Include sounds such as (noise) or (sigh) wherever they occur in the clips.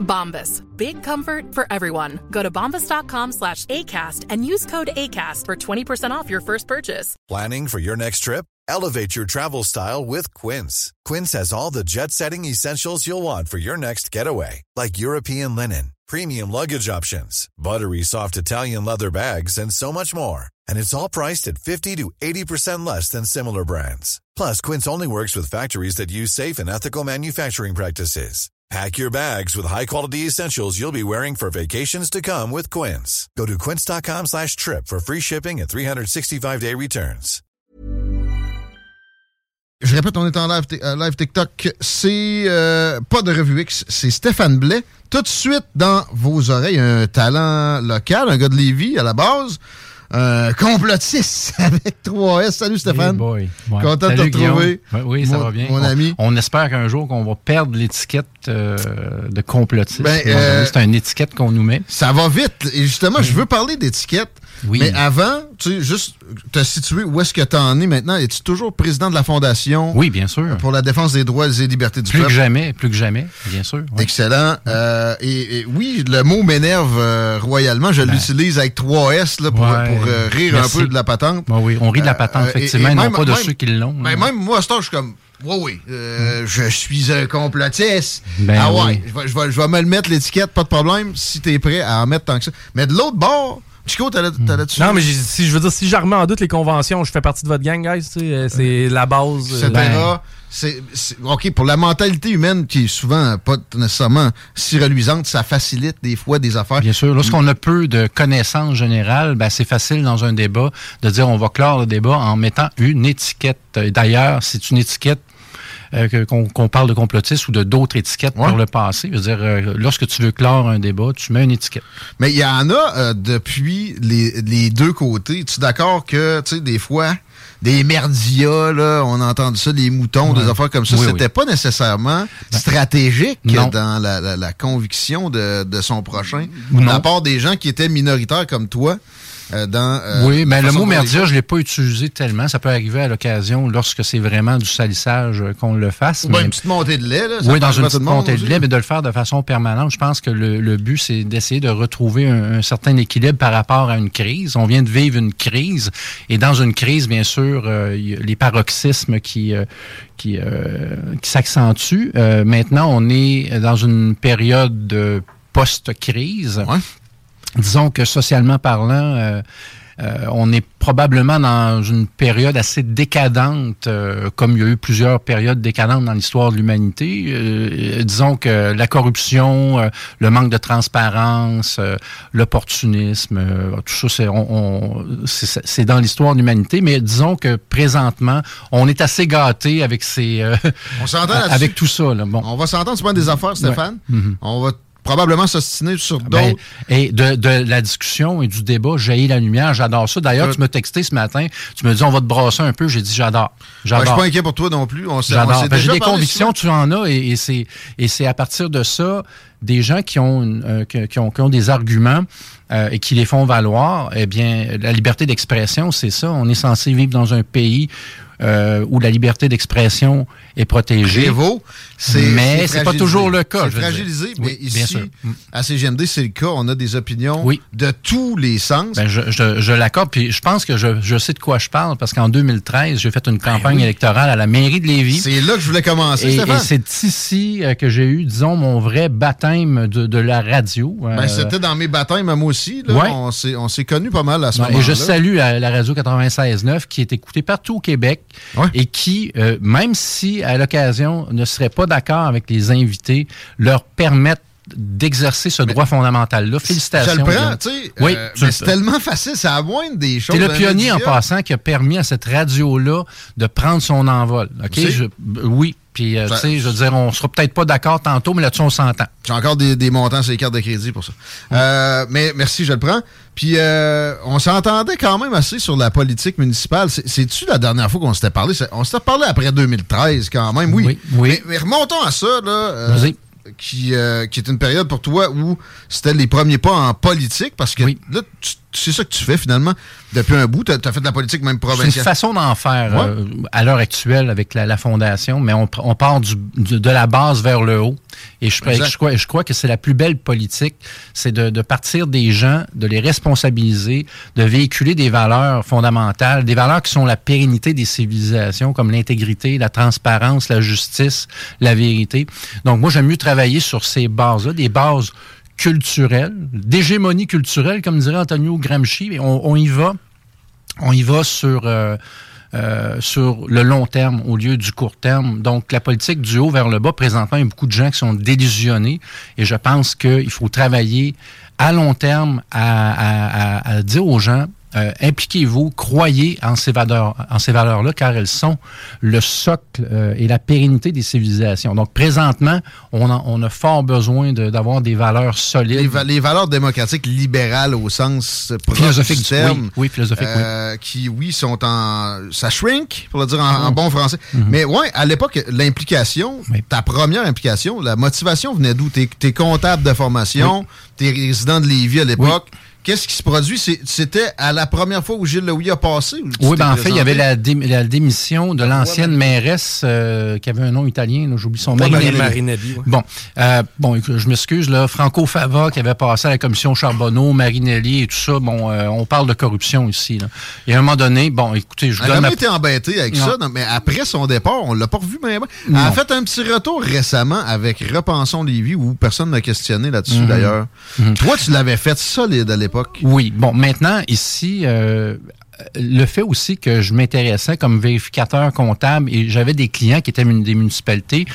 Bombas. Big comfort for everyone. Go to bombas.com slash ACAST and use code ACAST for 20% off your first purchase. Planning for your next trip? Elevate your travel style with Quince. Quince has all the jet setting essentials you'll want for your next getaway, like European linen, premium luggage options, buttery soft Italian leather bags, and so much more. And it's all priced at 50 to 80% less than similar brands. Plus, Quince only works with factories that use safe and ethical manufacturing practices. Pack your bags with high-quality essentials you'll be wearing for vacations to come with Quince. Go to quince.com slash trip for free shipping and 365-day returns. Je répète, on est en live, euh, live TikTok. C'est euh, pas de revue X, c'est Stéphane Blais. Tout de suite dans vos oreilles, un talent local, un gars de Lévis à la base. Un complotiste (laughs) avec 3S. Salut Stéphane. Hey boy. Ouais. Content de te retrouver. Ouais, oui, ça Mon- va bien. mon On- ami. On, espère qu'un jour qu'on va perdre l'étiquette euh, de complotiste. Ben, euh, C'est une étiquette qu'on nous met. Ça va vite. Et justement, je veux parler d'étiquette. Oui. Mais avant, tu sais, juste te situer où est-ce que tu en es maintenant. Es-tu toujours président de la Fondation Oui, bien sûr. pour la défense des droits et libertés du Plus que peuple? jamais, plus que jamais, bien sûr. Excellent. Euh, et, et oui, le mot m'énerve euh, royalement. Je l'utilise avec 3S là, pour, Ben. Ouais. pour, euh, rire Merci. un peu de la patente. Ben oui, on rit de la patente, et- effectivement, et non même- pas de même- ceux qui l'ont. Ben, même moi, à ce temps, je suis comme, oui, oui, euh, je suis un complotiste. Ben ah ouais, oui. je, vais, je vais- je vais me le mettre l'étiquette, pas de problème, si t'es prêt à en mettre tant que ça. Mais de l'autre bord, Chico, t'allais dessus. Non, mais si je veux dire, si je remets en doute les conventions, je fais partie de votre gang, guys. tu sais, euh, C'est la base. euh, etc. ben, C'est, c'est- OK, pour la mentalité humaine qui est souvent pas nécessairement si reluisante, ça facilite des fois des affaires. Bien sûr, lorsqu'on a peu de connaissances générales, ben, c'est facile dans un débat de dire on va clore le débat en mettant une étiquette. Euh, D'ailleurs, c'est une étiquette euh, qu'on parle de complotiste ou de d'autres étiquettes Ouais. pour le passé. Je veux dire, euh, lorsque tu veux clore un débat, tu mets une étiquette. Mais il y en a euh, depuis les, les deux côtés. Tu es d'accord que, tu sais, des fois, des merdias, là, on a entendu ça, les moutons, Ouais. des affaires comme ça, Oui, c'était oui. pas nécessairement stratégique Non. dans la, la- la conviction de, de son prochain. De la part des gens qui étaient minoritaires comme toi. Euh, dans, euh, oui, mais le mot merdia, je ne l'ai pas utilisé tellement. Ça peut arriver à l'occasion lorsque c'est vraiment du salissage euh, qu'on le fasse. Mais- une petite montée de lait, là. ça Oui, dans une petite montée de lait, mais de le faire de façon permanente. Je pense que le, le but, c'est d'essayer de retrouver un, un certain équilibre par rapport à une crise. On vient de vivre une crise, et dans une crise, bien sûr, euh, les paroxysmes qui, euh, qui, euh, qui s'accentuent. Euh, maintenant, on est dans une période de post-crise. Disons que socialement parlant, euh, euh, on est probablement dans une période assez décadente, euh, comme il y a eu plusieurs périodes décadentes dans l'histoire de l'humanité. Euh, disons que la corruption, euh, le manque de transparence, euh, l'opportunisme, euh, tout ça, c'est, on, on- c'est, dans l'histoire de l'humanité. Mais disons que présentement, on est assez gâté avec ces, euh, On (laughs) avec tout ça. Là. Bon. On va s'entendre sur des affaires, Stéphane. Ouais. Mhm. On va probablement s'ostiner sur d'autres. Ben, et de, de la discussion et du débat, jaillit la lumière. J'adore ça. D'ailleurs, Euh, tu m'as texté ce matin. Tu me dis, on va te brasser un peu. J'ai dit, j'adore. Ouais, je suis J'adore. pas inquiet pour toi non plus. On J'adore. Ben, J'ai des convictions, tu en as, et, et c'est et c'est à partir de ça des gens qui ont une- euh, qui, qui ont, qui ont des arguments euh, et qui les font valoir. Eh bien, la liberté d'expression, c'est ça. On est censé vivre dans un pays euh, où la liberté d'expression est protégée. Prévaut, c'est mais c'est pas toujours le cas. C'est fragilisé, mais Oui, bien ici, sûr. Mm. à CGMD, c'est le cas. On a des opinions Oui. de tous les sens. Ben, je, je, je l'accorde, puis je pense que je, je sais de quoi je parle, parce qu'en 2013, j'ai fait une campagne oui. électorale à la mairie de Lévis. C'est là que je voulais commencer, Et, c'est ici euh, que j'ai eu, disons, mon vrai baptême de, de la radio. Ben, Euh, c'était dans mes baptêmes, moi aussi. Là. Ouais. On s'est on s'est connus pas mal à ce moment-là. et je salue la, la radio 96.9 qui est écoutée partout au Québec et qui, euh, même si à l'occasion ne serait pas d'accord avec les invités, leur permettent d'exercer ce droit fondamental-là. Félicitations. Je le prends, Guillaume. tu sais. Oui, euh, mais le c'est tellement facile, à moindre des choses. C'est le d'un pionnier en passant qui a permis à cette radio-là de prendre son envol. OK? Je- oui. Puis, euh, tu sais, je veux dire, on sera peut-être pas d'accord tantôt, mais là-dessus, on s'entend. J'ai encore des, des montants sur les cartes de crédit pour ça. Euh, mais merci, je le prends. Puis euh, on s'entendait quand même assez sur la politique municipale. C'est- C'est-tu la dernière fois qu'on s'était parlé? On s'était parlé après 2013 quand même, oui. Oui, oui. Mais, mais remontons à ça, là. euh, Vas-y. qui, euh, qui est une période pour toi où c'était les premiers pas en politique, parce que Oui. là, tu- c'est ça que tu fais finalement depuis un bout. Tu as, fait de la politique même C'est une provinciale. façon d'en faire Ouais. euh, à l'heure actuelle avec la, la fondation, mais on, on part du, du- de la base vers le haut. Et je, Exact. je, crois, je crois que c'est la plus belle politique, c'est de, de partir des gens, de les responsabiliser, de véhiculer des valeurs fondamentales, des valeurs qui sont la pérennité des civilisations, comme l'intégrité, la transparence, la justice, la vérité. Donc moi, j'aime mieux travailler sur ces bases-là, des bases culturelles, d'hégémonie culturelle, comme dirait Antonio Gramsci. Et On, on y va on y va sur, euh, euh, sur le long terme au lieu du court terme. Donc, la politique du haut vers le bas, présentement, il y a beaucoup de gens qui sont délusionnés et je pense qu'il faut travailler à long terme à, à- à- à dire aux gens, euh, impliquez-vous, croyez en ces valeurs, en ces valeurs-là, car elles sont le socle euh, et la pérennité des civilisations. Donc, présentement, on a, on a fort besoin de- d'avoir des valeurs solides. Les, va- les valeurs démocratiques libérales au sens Philosophique du terme. oui, oui, philosophique, oui. euh, Qui, oui, sont en... Ça shrink, pour le dire en, en bon français. Mhm. Mais ouais, à l'époque, l'implication, Oui. ta première implication, la motivation venait d'où? T'es es comptable de formation, t'es résident de Lévis à l'époque. Qu'est-ce qui se produit? C'était à la première fois où Gilles Louis a passé? Oui, ben en fait, il y avait la, dé- la démission de l'ancienne mairesse euh, qui avait un nom italien, j'oublie son nom. Marinelli. Ouais. Bon, euh, bon, écoute, je m'excuse, là, Franco Fava qui avait passé à la commission Charbonneau, Marinelli et tout ça, bon, euh, on parle de corruption ici. Là. Et à un moment donné, bon, écoutez, je Elle a donne été embêtée avec Non. ça, non, mais après son départ, on l'a pas revu mais Elle a fait un petit retour récemment avec Repensons Lévis où personne n'a questionné là-dessus Mhm. d'ailleurs. Toi, tu l'avais fait solide à l'époque. Oui, bon, maintenant, ici, euh, le fait aussi que je m'intéressais comme vérificateur comptable et j'avais des clients qui étaient des municipalités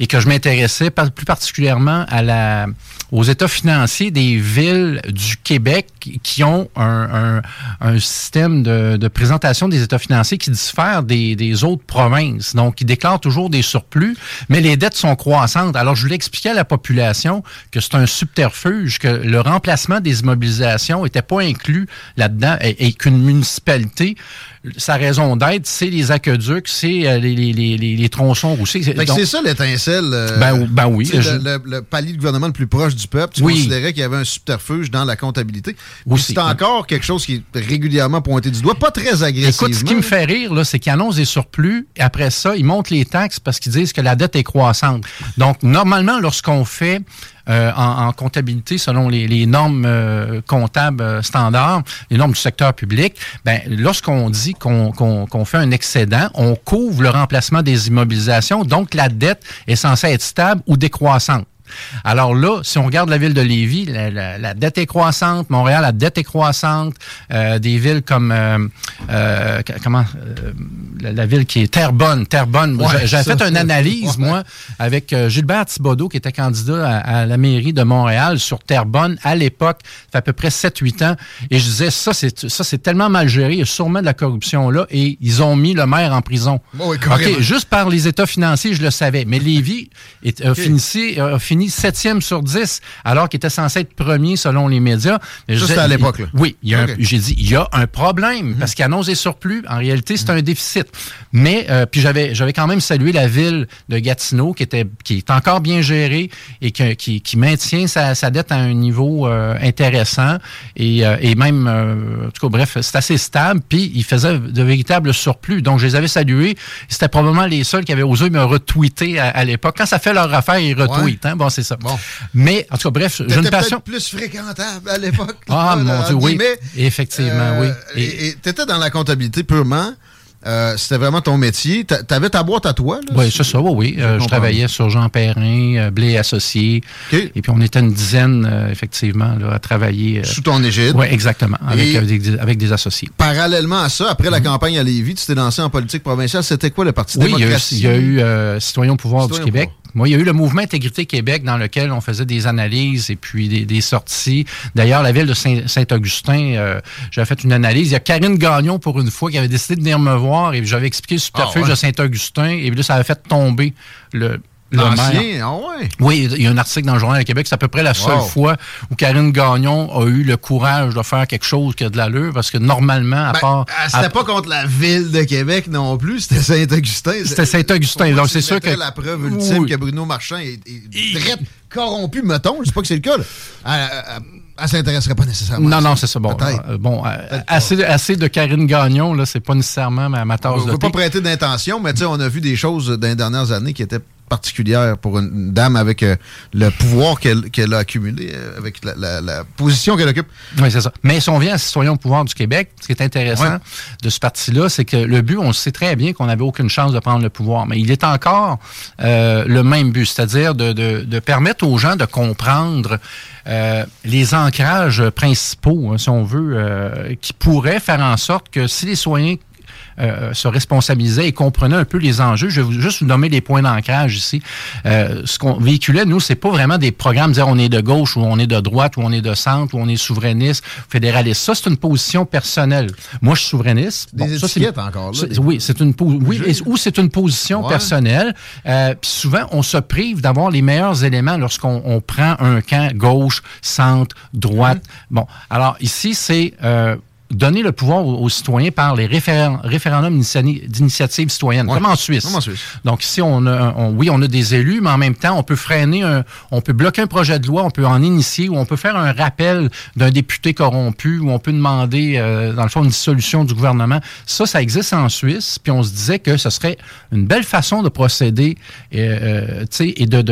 et que je m'intéressais plus particulièrement à la, aux états financiers des villes du Québec qui ont un, un- un système de, de présentation des états financiers qui diffère des, des autres provinces. Donc, ils déclarent toujours des surplus, mais les dettes sont croissantes. Alors, je voulais expliquer à la population que c'est un subterfuge, que le remplacement des immobilisations n'était pas inclus là-dedans et qu'une municipalité, totalité sa raison d'être, c'est les aqueducs, c'est euh, les, les, les, tronçons Donc, c'est ça l'étincelle. euh, Ben, ben oui. Je- Le, palier de gouvernement le plus proche du peuple, tu Oui. considérais qu'il y avait un subterfuge dans la comptabilité. C'est encore quelque chose qui est régulièrement pointé du doigt, pas très agressivement. Écoute, ce qui me fait rire, c'est qu'ils annoncent des surplus, et après ça, ils montent les taxes parce qu'ils disent que la dette est croissante. Donc, normalement, lorsqu'on fait euh, en, en comptabilité, selon les, les normes euh, comptables euh, standards, les normes du secteur public, ben, lorsqu'on dit qu'on qu'on- qu'on fait un excédent, on couvre le remplacement des immobilisations, donc la dette est censée être stable ou décroissante. Alors là, si on regarde la ville de Lévis, la, la- la dette est croissante. Montréal, la dette est croissante. Euh, des villes comme euh, euh, comment la, la ville qui est Terrebonne, Terrebonne. Ouais, J'avais fait une analyse ouais. moi avec Gilbert Thibodeau qui était candidat à, à la mairie de Montréal sur Terrebonne à l'époque, ça fait à peu près 7-8 ans, et je disais ça c'est ça c'est tellement mal géré, il y a sûrement de la corruption là, et ils ont mis le maire en prison. Oh oui, carrément. ok, juste par les états financiers, je le savais, mais Lévis est, a fini septième sur 10, alors qu'il était censé être premier selon les médias. Mais je Ça, disais, c'était à l'époque, là. Oui, il j'ai dit, il y a un problème, parce qu'il annonce des surplus. En réalité, c'est un déficit. Mais, euh, puis j'avais, j'avais quand même salué la ville de Gatineau, qui était, qui est encore bien gérée et qui, qui maintient sa, sa dette à un niveau euh, intéressant et, euh, et même, en tout cas, bref, c'est assez stable. Puis ils faisaient de véritables surplus. Donc, je les avais salués. C'était probablement les seuls qui avaient osé me retweeter à, à l'époque. Quand ça fait leur affaire, ils retweetent. Hein? Bon, c'est ça. Bon. Mais, en tout cas, bref, j'ai une passion. plus fréquentable à l'époque. Ah, mon Dieu, oui. Effectivement, Euh, oui. Et et t'étais dans la comptabilité purement. Euh, C'était vraiment ton métier. T'a- T'avais ta boîte à toi, là? Oui, c'est ça, oui, oui. Euh, je comprends. travaillais sur Jean Perrin, euh, Blé Associé. Et puis, on était une dizaine, euh, effectivement, là, à travailler. Sous ton égide. oui, exactement, avec, des, avec des associés. Parallèlement à ça, après la campagne à Lévis, tu t'es lancé en politique provinciale. C'était quoi le Parti Oui, il y a eu, démocratique? il y a eu euh, Citoyens au pouvoir du Québec. Moi, il y a eu le mouvement Intégrité Québec dans lequel on faisait des analyses et puis des, des sorties. D'ailleurs, la ville de Saint- Saint-Augustin, euh, j'avais fait une analyse. Il y a Karine Gagnon, pour une fois, qui avait décidé de venir me voir et j'avais expliqué le Ah ouais. de Saint-Augustin. Et puis là, ça avait fait tomber le. L'ancien, ah ouais. Oui, il y a un article dans le Journal de Québec. C'est à peu près la seule Wow. fois où Karine Gagnon a eu le courage de faire quelque chose qui a de l'allure, parce que normalement, à Ben, part... c'était à- pas contre la ville de Québec non plus, c'était Saint-Augustin. C'était Saint-Augustin, donc c'est sûr que- la preuve ultime Oui. que Bruno Marchand est, est drette corrompu, mettons. Je sais pas que c'est le cas. là. Elle, elle- elle s'intéresserait pas nécessairement. Non, à non, c'est ça. Bon, euh, bon euh, pas. assez, assez de Karine Gagnon, là, c'est pas nécessairement ma, ma On tasse ne de veut pas thé. prêter d'intention, mais tu sais, on a vu des choses dans les dernières années qui étaient particulières pour une dame avec euh, le pouvoir qu'elle a accumulé, euh, avec la, la- la position qu'elle occupe. Oui, c'est ça. Mais si on vient à au pouvoir du Québec, ce qui est intéressant Ouais. de ce parti-là, c'est que le but, on sait très bien qu'on n'avait aucune chance de prendre le pouvoir, mais il est encore euh, le même but, c'est-à-dire de, de- de permettre aux gens de comprendre les ancrages principaux, hein, si on veut, qui pourraient faire en sorte que si les citoyens euh, se responsabilisaient et comprenaient un peu les enjeux. Je vais juste vous nommer les points d'ancrage ici. Euh, ce qu'on véhiculait, nous, c'est pas vraiment des programmes dire on est de gauche ou on est de droite ou on est de centre ou on est souverainiste, fédéraliste. Ça, c'est une position personnelle. Moi, je suis souverainiste. Des ça, encore, là, c'est- des- Oui, c'est une oui, et- ou c'est une position Ouais. personnelle. Euh, Puis souvent, on se prive d'avoir les meilleurs éléments lorsqu'on on prend un camp gauche, centre, droite. Mm-hmm. Bon, alors ici, c'est euh, donner le pouvoir aux, aux citoyens par les référendums d'initiative citoyenne, Ouais. comme en Suisse. Comme en Suisse. Donc ici, on a, on- oui, on a des élus, mais en même temps, on peut freiner, un, on peut bloquer un projet de loi, on peut en initier, ou on peut faire un rappel d'un député corrompu, ou on peut demander, euh, dans le fond, une dissolution du gouvernement. Ça, ça existe en Suisse, puis on se disait que ce serait une belle façon de procéder, euh, euh, et de-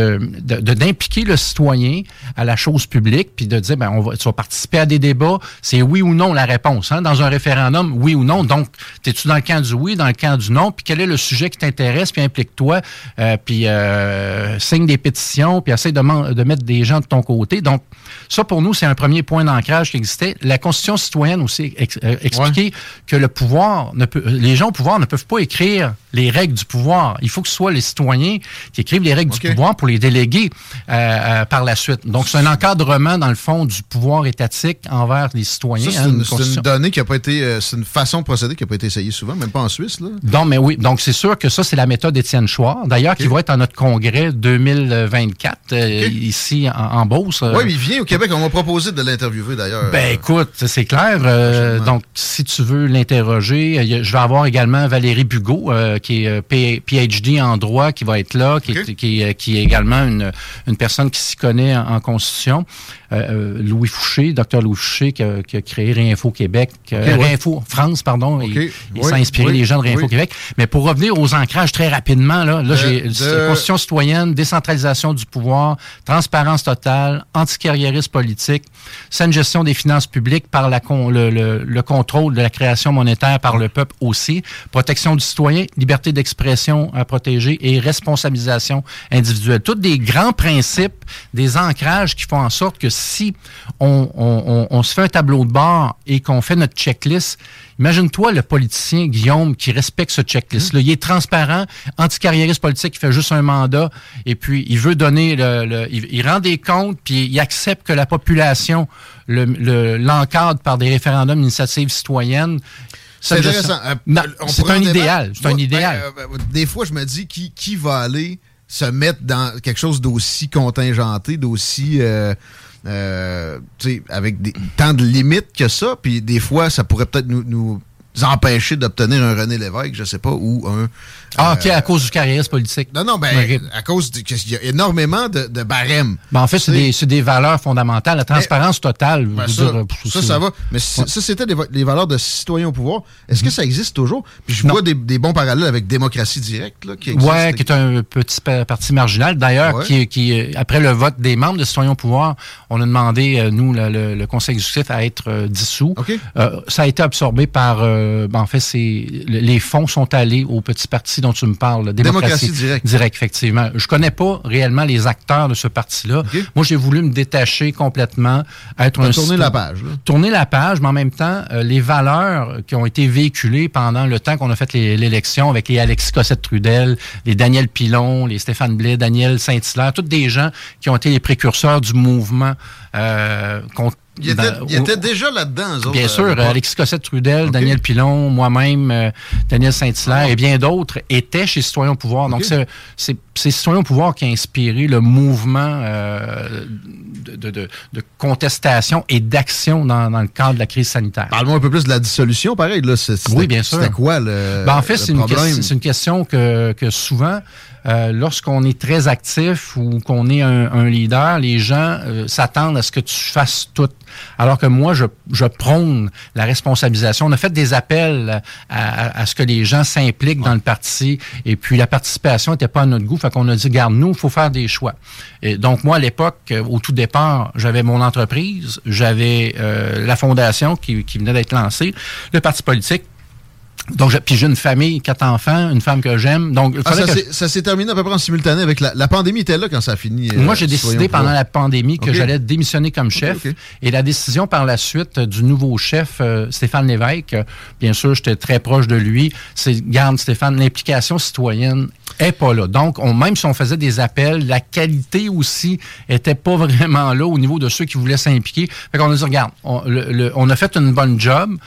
d'impliquer le citoyen à la chose publique, puis de dire, ben, on va, tu vas participer à des débats, c'est oui ou non la réponse. Hein, dans un référendum, oui ou non. Donc, es-tu dans le camp du oui, dans le camp du non, puis quel est le sujet qui t'intéresse, puis implique-toi, euh, puis euh, signe des pétitions, puis essaie de, mettre des gens de ton côté. Donc, ça, pour nous, c'est un premier point d'ancrage qui existait. La Constitution citoyenne aussi ex- euh, expliquait que le pouvoir, ne peut, les gens au pouvoir ne peuvent pas écrire les règles du pouvoir. Il faut que ce soit les citoyens qui écrivent les règles du pouvoir pour les déléguer euh, euh, par la suite. Donc, c'est un encadrement, dans le fond, du pouvoir étatique envers les citoyens. Ça, hein, une, une c'est une pas été. euh, c'est une façon de procéder qui n'a pas été essayée souvent, même pas en Suisse. Là. Donc, mais oui, donc c'est sûr que ça, c'est la méthode Étienne Chouard, d'ailleurs, qui va être à notre congrès 2024, euh, ici en, en Beauce. Euh, Oui, mais il vient au Québec. On m'a proposé de l'interviewer d'ailleurs. Ben écoute, c'est clair. donc, si tu veux l'interroger, je vais avoir également Valérie Bugot, qui est PhD en droit, qui va être là, qui, est, qui, est- qui est également une, une personne qui s'y connaît en, en constitution. Euh, euh, Louis Fouché, docteur Louis Fouché, qui a, qui a créé Réinfo Québec, euh, OK, ouais. Réinfo France, pardon. Il, il Oui, s'est inspiré oui, des gens de Réinfo oui. Québec. Mais pour revenir aux ancrages très rapidement, là, j'ai de- constitution citoyenne, décentralisation du pouvoir, transparence totale, anticarriérisme politique, saine gestion des finances publiques par la con- le, le- le contrôle de la création monétaire par le peuple aussi, protection du citoyen, liberté d'expression à protéger et responsabilisation individuelle. Tous des grands principes, des ancrages qui font en sorte que si on, on- on- on se fait un tableau de bord et qu'on fait notre checklist, Imagine-toi le politicien, Guillaume, qui respecte ce checklist-là. Il est transparent, anticarriériste politique, il fait juste un mandat, et puis il veut donner le... le- il, il rend des comptes, puis il accepte que la population le- le- l'encadre par des référendums d'initiative citoyenne. C'est intéressant. Euh, c'est un idéal. C'est un Moi, ben, idéal. euh, ben, des fois, je me dis qui, qui va aller se mettre dans quelque chose d'aussi contingenté, d'aussi. euh, euh, avec des, tant de limites que ça. Puis des fois, ça pourrait peut-être nous, nous empêcher d'obtenir un René Lévesque, je sais pas, ou un. Ah, euh, OK, à cause du carriérisme politique. Non, non, ben, à cause du- qu'il y a énormément de, de barèmes. Ben, en fait, c'est des, valeurs fondamentales. La transparence totale. Ben, ça, dire, ça, ça va. Mais Ouais. ça, c'était les, va- les valeurs de citoyen au pouvoir. Est-ce que ça existe toujours? Puis je Non. vois des, des bons parallèles avec démocratie directe, là, qui existe. Ouais, qui est un petit pa- parti marginal. D'ailleurs, Ouais. qui, qui, après le vote des membres de Citoyens au pouvoir, on a demandé, euh, nous, le, le- le conseil exécutif, à être euh, dissous. OK. Euh, ça a été absorbé par ben, en fait, c'est les fonds sont allés au petit parti dont tu me parles, Démocratie, Directe. Direct, effectivement. Je connais pas réellement les acteurs de ce parti-là. Moi, j'ai voulu me détacher complètement, être un tourner la page. Tourner la page, mais en même temps, euh, les valeurs qui ont été véhiculées pendant le temps qu'on a fait l'élection avec les Alexis Cossette-Trudel, les Daniel Pilon, les Stéphane Blais, Daniel Saint-Hilaire, tous des gens qui ont été les précurseurs du mouvement euh, contre il était, ben, il était déjà là-dedans, eux Bien sûr, Alexis Cossette-Trudel, Daniel Pilon, moi-même, euh, Daniel Saint-Hilaire et bien d'autres étaient chez Citoyens au pouvoir. Donc, c'est Citoyens au pouvoir qui a inspiré le mouvement euh, de, de, de, contestation et d'action dans, dans, le cadre de la crise sanitaire. Parle-moi un peu plus de la dissolution, pareil. Là, oui, bien sûr. C'était quoi le ben, En fait, c'est une, une, question que, que souvent... Euh, lorsqu'on est très actif ou qu'on est un, leader, les gens euh, s'attendent à ce que tu fasses tout. Alors que moi, je, je prône la responsabilisation. On a fait des appels à, à ce que les gens s'impliquent dans le parti et puis la participation n'était pas à notre goût. Fait qu'on a dit, garde, nous, il faut faire des choix. Et donc, moi, à l'époque, au tout départ, j'avais mon entreprise, j'avais euh, la fondation qui, qui venait d'être lancée, le parti politique, donc, puis j'ai une famille, quatre enfants, une femme que j'aime. Donc, ah, ça, s'est terminé à peu près en simultané avec la, la pandémie était là quand ça a fini. Euh, Moi, j'ai décidé pendant la pandémie que j'allais démissionner comme chef. Et la décision par la suite du nouveau chef, euh, Stéphane Lévesque, euh, bien sûr, j'étais très proche de lui. C'est, garde Stéphane, l'implication citoyenne est pas là. Donc, on, même si on faisait des appels, la qualité aussi était pas (laughs) vraiment là au niveau de ceux qui voulaient s'impliquer. Fait qu'on a dit, regarde, on, on a fait une bonne job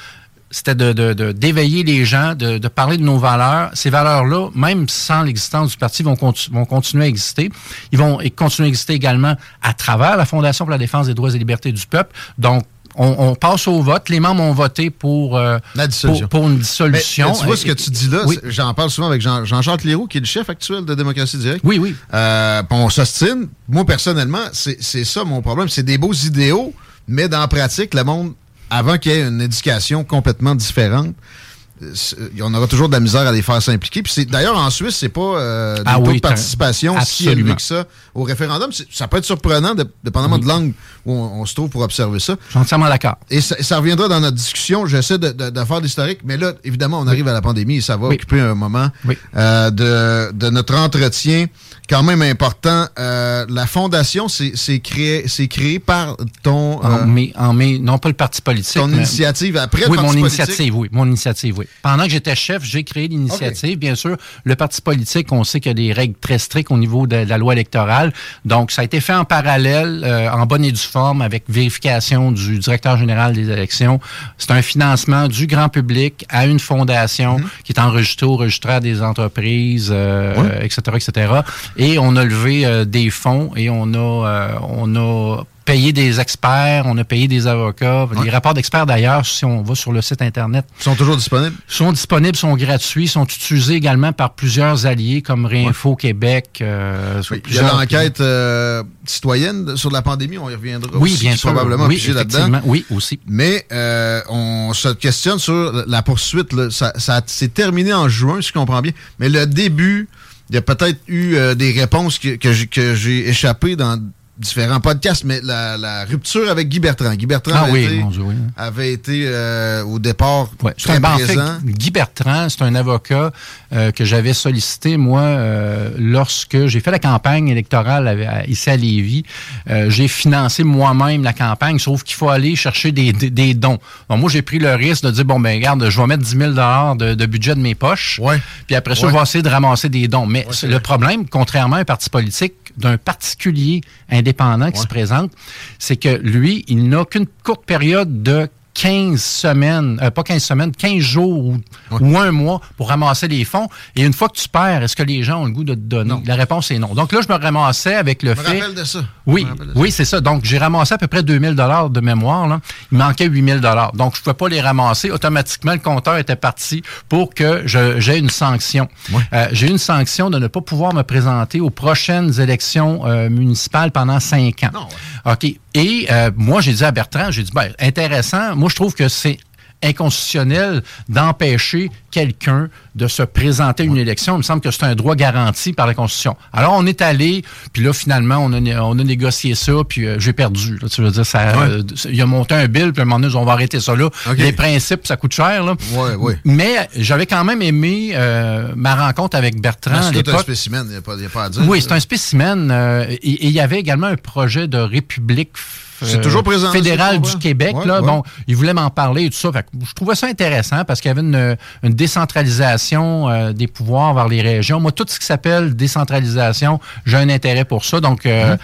c'était de, d'éveiller les gens, de, parler de nos valeurs. Ces valeurs-là, même sans l'existence du parti, vont, vont continuer à exister. Ils vont continuer à exister également à travers la Fondation pour la défense des droits et libertés du peuple. Donc, on, passe au vote. Les membres ont voté pour, euh, pour, une dissolution. tu vois ce que tu dis là, j'en parle souvent avec Jean, Jean-Jacques Leroux, qui est le chef actuel de Démocratie Directe. Oui, oui. Euh, on s'ostine. Moi, personnellement, c'est, c'est ça mon problème. C'est des beaux idéaux, mais dans la pratique, le monde avant qu'il y ait une éducation complètement différente, on aura toujours de la misère à les faire s'impliquer. Puis d'ailleurs en Suisse, c'est pas euh, des ah taux de participation si élevé que ça au référendum. Ça peut être surprenant, dépendamment de l'angle où on, se trouve pour observer ça. Je suis entièrement d'accord. Et ça, reviendra dans notre discussion. J'essaie de, de, faire l'historique, mais là, évidemment, on arrive à la pandémie et ça va occuper un moment euh, de, de, notre entretien quand même important. Euh, la fondation, c'est créé, créé par ton... en, mai, en mai, non pas le parti politique. Ton initiative après Oui, mon initiative, oui. Mon initiative, oui. Pendant que j'étais chef, j'ai créé l'initiative. Bien sûr, le parti politique, on sait qu'il y a des règles très strictes au niveau de, la loi électorale. Donc, ça a été fait en parallèle, euh, en bonne et due forme, avec vérification du directeur général des élections. C'est un financement du grand public à une fondation mhm. qui est enregistrée au registraire des entreprises, euh, etc., etc. Et on a levé euh, des fonds et on a, on a payé des experts, on a payé des avocats. Les rapports d'experts, d'ailleurs, si on va sur le site Internet... sont toujours disponibles? sont disponibles, sont gratuits, sont utilisés également par plusieurs alliés comme Réinfo Québec. Euh, il y a l'enquête euh, citoyenne sur la pandémie, on y reviendra oui, aussi, bien sûr. probablement oui, là-dedans. Oui, aussi. Mais euh, on se questionne sur la poursuite. Ça, ça s'est terminé en juin, si je comprends bien. Mais le début, il y a peut-être eu des réponses que, que j'ai échappées dans différents podcasts, mais la, rupture avec Guy Bertrand. Guy Bertrand ah avait, été, euh, au départ très présent. Guy Bertrand, c'est un avocat euh, que j'avais sollicité, moi, euh, lorsque j'ai fait la campagne électorale ici à Lévis. j'ai financé moi-même la campagne, sauf qu'il faut aller chercher des, dons. moi, j'ai pris le risque de dire, bon, ben regarde, je vais mettre 10 000 de, de budget de mes poches, puis après ça, je vais essayer de ramasser des dons. Mais le problème, contrairement à un parti politique, d'un particulier indépendant qui se présente, c'est que lui, il n'a qu'une courte période de 15 semaines, euh, pas 15 semaines, 15 jours ou, un mois pour ramasser les fonds. Et une fois que tu perds, est-ce que les gens ont le goût de te donner? La réponse est non. Donc là, je me ramassais avec le je fait... Me rappelle de ça. Oui, oui, c'est ça. Donc, j'ai ramassé à peu près 2000 dollars de mémoire. Là. Il manquait 8000 dollars. Donc, je ne pouvais pas les ramasser. Automatiquement, le compteur était parti pour que j'ai une sanction. Euh, j'ai une sanction de ne pas pouvoir me présenter aux prochaines élections euh, municipales pendant cinq ans. OK. Et euh, moi, j'ai dit à Bertrand, j'ai dit, ben, intéressant. Moi, je trouve que c'est inconstitutionnel d'empêcher quelqu'un de se présenter à une élection. Il me semble que c'est un droit garanti par la Constitution. Alors, on est allé, puis là, finalement, on a, on a négocié ça, puis euh, j'ai perdu. Là, tu veux dire, ça, Ouais. euh, il a monté un bill, puis à un moment donné, on va arrêter ça là. Les principes, ça coûte cher. Là. Ouais, ouais. Mais j'avais quand même aimé euh, ma rencontre avec Bertrand C'est un spécimen, il n'y a, a pas à dire. Oui, c'est un spécimen. et il y avait également un projet de république C'est toujours présent, je du. Québec. Ouais, là, ouais. Bon, il voulait m'en parler et tout ça. Fait que je trouvais ça intéressant parce qu'il y avait une, une décentralisation euh, des pouvoirs vers les régions. Moi, tout ce qui s'appelle décentralisation, j'ai un intérêt pour ça. Donc, euh,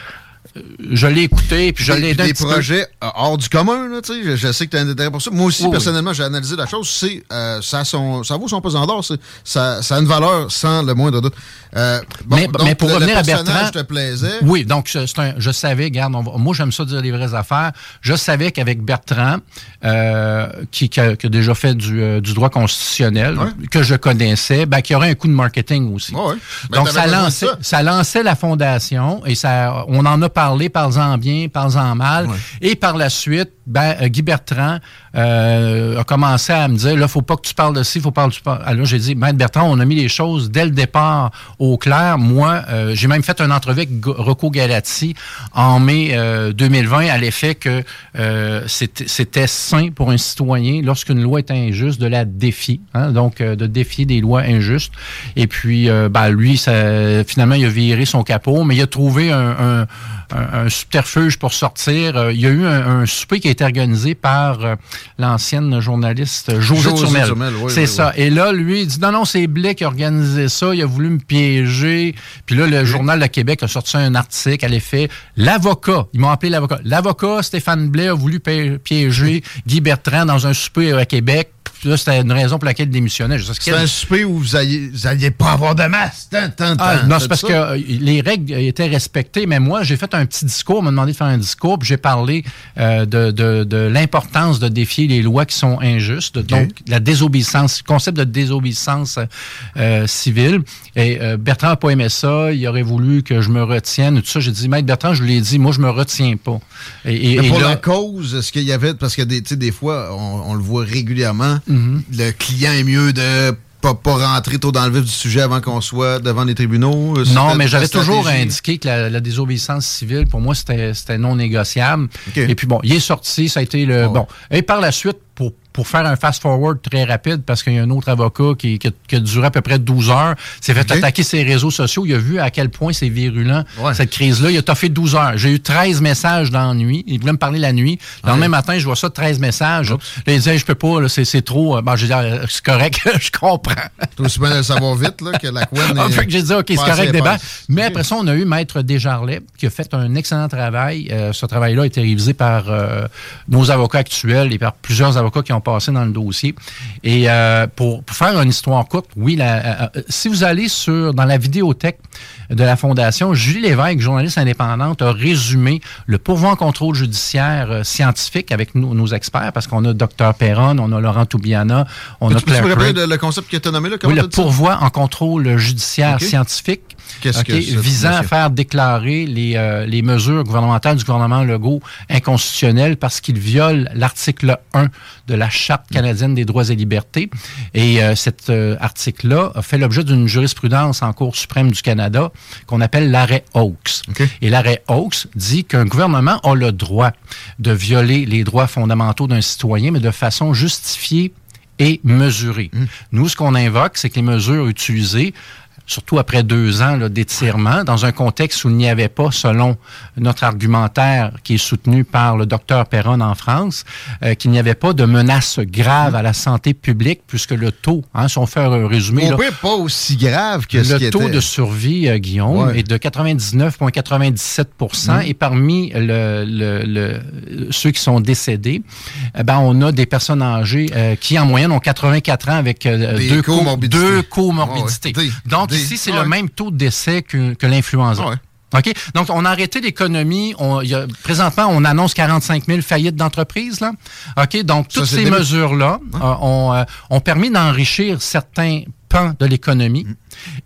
je l'ai écouté puis je l'ai des, peu. projets euh, hors du commun, là, tu sais. Je, je sais que tu as un intérêt pour ça. Moi aussi, Oui, oui. personnellement, j'ai analysé la chose. C'est, euh, ça, son, ça vaut son pesant d'or. Ça, ça a une valeur sans le moindre doute. Euh, bon, Mais- donc, mais pour le, revenir le à Bertrand- te plaisait? Oui, donc c'est un, je savais, regarde, on va- moi j'aime ça dire les vraies affaires. Je savais qu'avec Bertrand, euh, qui, qui a, qui a déjà fait du, euh, du droit constitutionnel, Ouais. que je connaissais, ben, qu'il y aurait un coup de marketing aussi. Ouais, ouais. Ben, donc ça lançait, ça. ça. lançait la fondation et ça, on en a parlé, parle-en bien, parle-en mal. Et par la suite, ben, euh, Guy Bertrand euh, a commencé à me dire, là, faut pas que tu parles de ci, faut pas que tu. Alors j'ai dit, Maître Bertrand, on a mis les choses dès le départ au clair. Moi, euh, j'ai même fait une entrevue avec Rocco Galati en mai euh, 2020 à l'effet que euh, c'était sain pour un citoyen, lorsqu'une loi est injuste, de la défier. hein, donc, euh, de défier des lois injustes. Et puis, euh, ben, lui, ça, finalement, il a viré son capot, mais il a trouvé un, un, un- un subterfuge pour sortir. Euh, il y a eu un, un souper qui a été organisé par euh, l'ancienne journaliste Josée, Turmel. Turmel, oui, C'est oui, ça. Et là, lui, il dit non, non, c'est Blais qui a organisé ça. Il a voulu me piéger. Puis là, le Journal de Québec a sorti un article à l'effet. L'avocat, ils m'ont appelé l'avocat. L'avocat, Stéphane Blais, a voulu pi- piéger Guy Bertrand dans un souper à Québec. Puis là, c'était une raison pour laquelle il démissionnait. C'est un souper où vous alliez, vous alliez pas avoir de masse. Tant, tant, ah, tant. non, C'est parce ça? que euh, les règles étaient respectées, mais moi, j'ai fait un petit discours, on m'a demandé de faire un discours, puis j'ai parlé euh, de, de, de l'importance de défier les lois qui sont injustes, donc la désobéissance, le concept de désobéissance euh, civile. Et euh, Bertrand n'a pas aimé ça, il aurait voulu que je me retienne, et tout ça. J'ai dit, Maître Bertrand, je lui ai dit, moi, je me retiens pas. Et, et- Mais et pour là- la cause, est-ce qu'il y avait. Parce que des, tu sais, des fois, on, on le voit régulièrement, Mm-hmm. le client est mieux de pas, pas rentrer trop dans le vif du sujet avant qu'on soit devant les tribunaux. euh, Non, mais j'avais toujours indiqué que la, la désobéissance civile, pour moi, c'était non négociable. Et puis bon, il est sorti, ça a été le... Bon. Et par la suite, pour, pour faire un fast-forward très rapide, parce qu'il y a un autre avocat qui, qui, a, qui a duré à peu près 12 heures, s'est fait attaquer ses réseaux sociaux. Il a vu à quel point c'est virulent, Ouais. cette crise-là. Il a toffé 12 heures. J'ai eu 13 messages dans la nuit. Il voulait me parler la nuit. Le lendemain matin, je vois ça, 13 messages. Là, il disait, je peux pas, c'est c'est trop. Ben, j'ai dit, Ah, c'est correct, (laughs) je comprends. C'est aussi bien de savoir vite là, que la (laughs) est- j'ai dit, OK, c'est correct, débat. Mais après ça, on a eu Maître Desjarlais qui a fait un excellent travail. Euh, ce travail-là a été révisé par euh, nos avocats actuels et par plusieurs avocats qui ont passé dans le dossier. Et euh, pour, pour faire une histoire courte, oui, la, euh, euh, si vous allez sur dans la vidéothèque de la Fondation, Julie Lévesque, journaliste indépendante, a résumé le pourvoi en contrôle judiciaire euh, scientifique avec nos, nos experts, parce qu'on a Dr Perron, on a Laurent Toubiana, on a Tu peux Claire rappeler le concept tu as nommé là? Oui, le pourvoi en contrôle judiciaire scientifique. Qu'est-ce OK, que visant à faire déclarer les, euh, les mesures gouvernementales du gouvernement Legault inconstitutionnelles parce qu'il viole l'article 1 de la Charte canadienne des droits et libertés. Et euh, cet euh, article-là a fait l'objet d'une jurisprudence en Cour suprême du Canada qu'on appelle l'arrêt Oakes. OK. Et l'arrêt Oakes dit qu'un gouvernement a le droit de violer les droits fondamentaux d'un citoyen, mais de façon justifiée et mesurée. Nous, ce qu'on invoque, c'est que les mesures utilisées surtout après deux ans d'étirement, dans un contexte où il n'y avait pas, selon notre argumentaire qui est soutenu par le docteur Perron en France, euh, qu'il n'y avait pas de menace grave à la santé publique, puisque le taux, hein, si on fait un résumé, là, pas aussi grave que ce qui le taux était. de survie, euh, Guillaume, Ouais. est de 99,97% Et parmi le, le- le- ceux qui sont décédés, eh ben, on a des personnes âgées euh, qui, en moyenne, ont 84 ans avec deux, co- comorbidités. deux comorbidités. Ouais, ouais. Des- Donc, des- ici, c'est ouais. le même taux de décès que, que l'influenza. Ouais. OK? Donc, on a arrêté l'économie. On, il y a- présentement, on annonce 45 000 faillites d'entreprises. là. OK? Donc, toutes ces mesures-là euh, ont, euh, ont permis d'enrichir certains pan de l'économie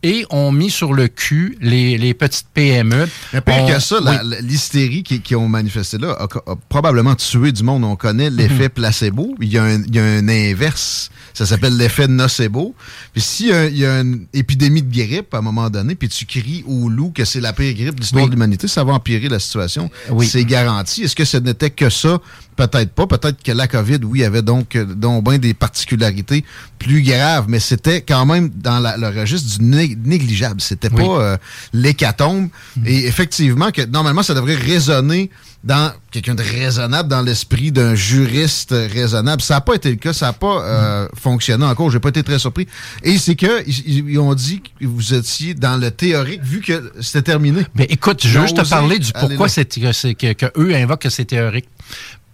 et ont mis sur le cul les, les petites PME. Mais pire On- que ça, oui. l'hystérie qui, qui ont manifesté là a, a probablement tué du monde. On connaît l'effet placebo. Il y, a un, il y a un inverse. Ça s'appelle l'effet nocebo. Puis s'il y, a- il y a une épidémie de grippe à un moment donné, puis tu cries au loup que c'est la pire grippe de l'histoire Oui. de l'humanité, ça va empirer la situation. Oui. C'est garanti. Est-ce que ce n'était que ça? Peut-être pas. Peut-être que la COVID, oui, avait donc, euh, donc bien des particularités plus graves, mais c'était quand même dans la- le registre du né- négligeable. C'était Oui. pas euh, l'hécatombe. Et effectivement, que normalement, ça devrait résonner dans quelqu'un de raisonnable, dans l'esprit d'un juriste raisonnable. Ça n'a pas été le cas, ça n'a pas euh, fonctionné encore. J'ai pas été très surpris. Et c'est que ils, ils ont dit que vous étiez dans le théorique, vu que c'était terminé. Mais écoute, je veux juste te parler du pourquoi là. c'est que, c'est que, que eux invoquent que c'est théorique.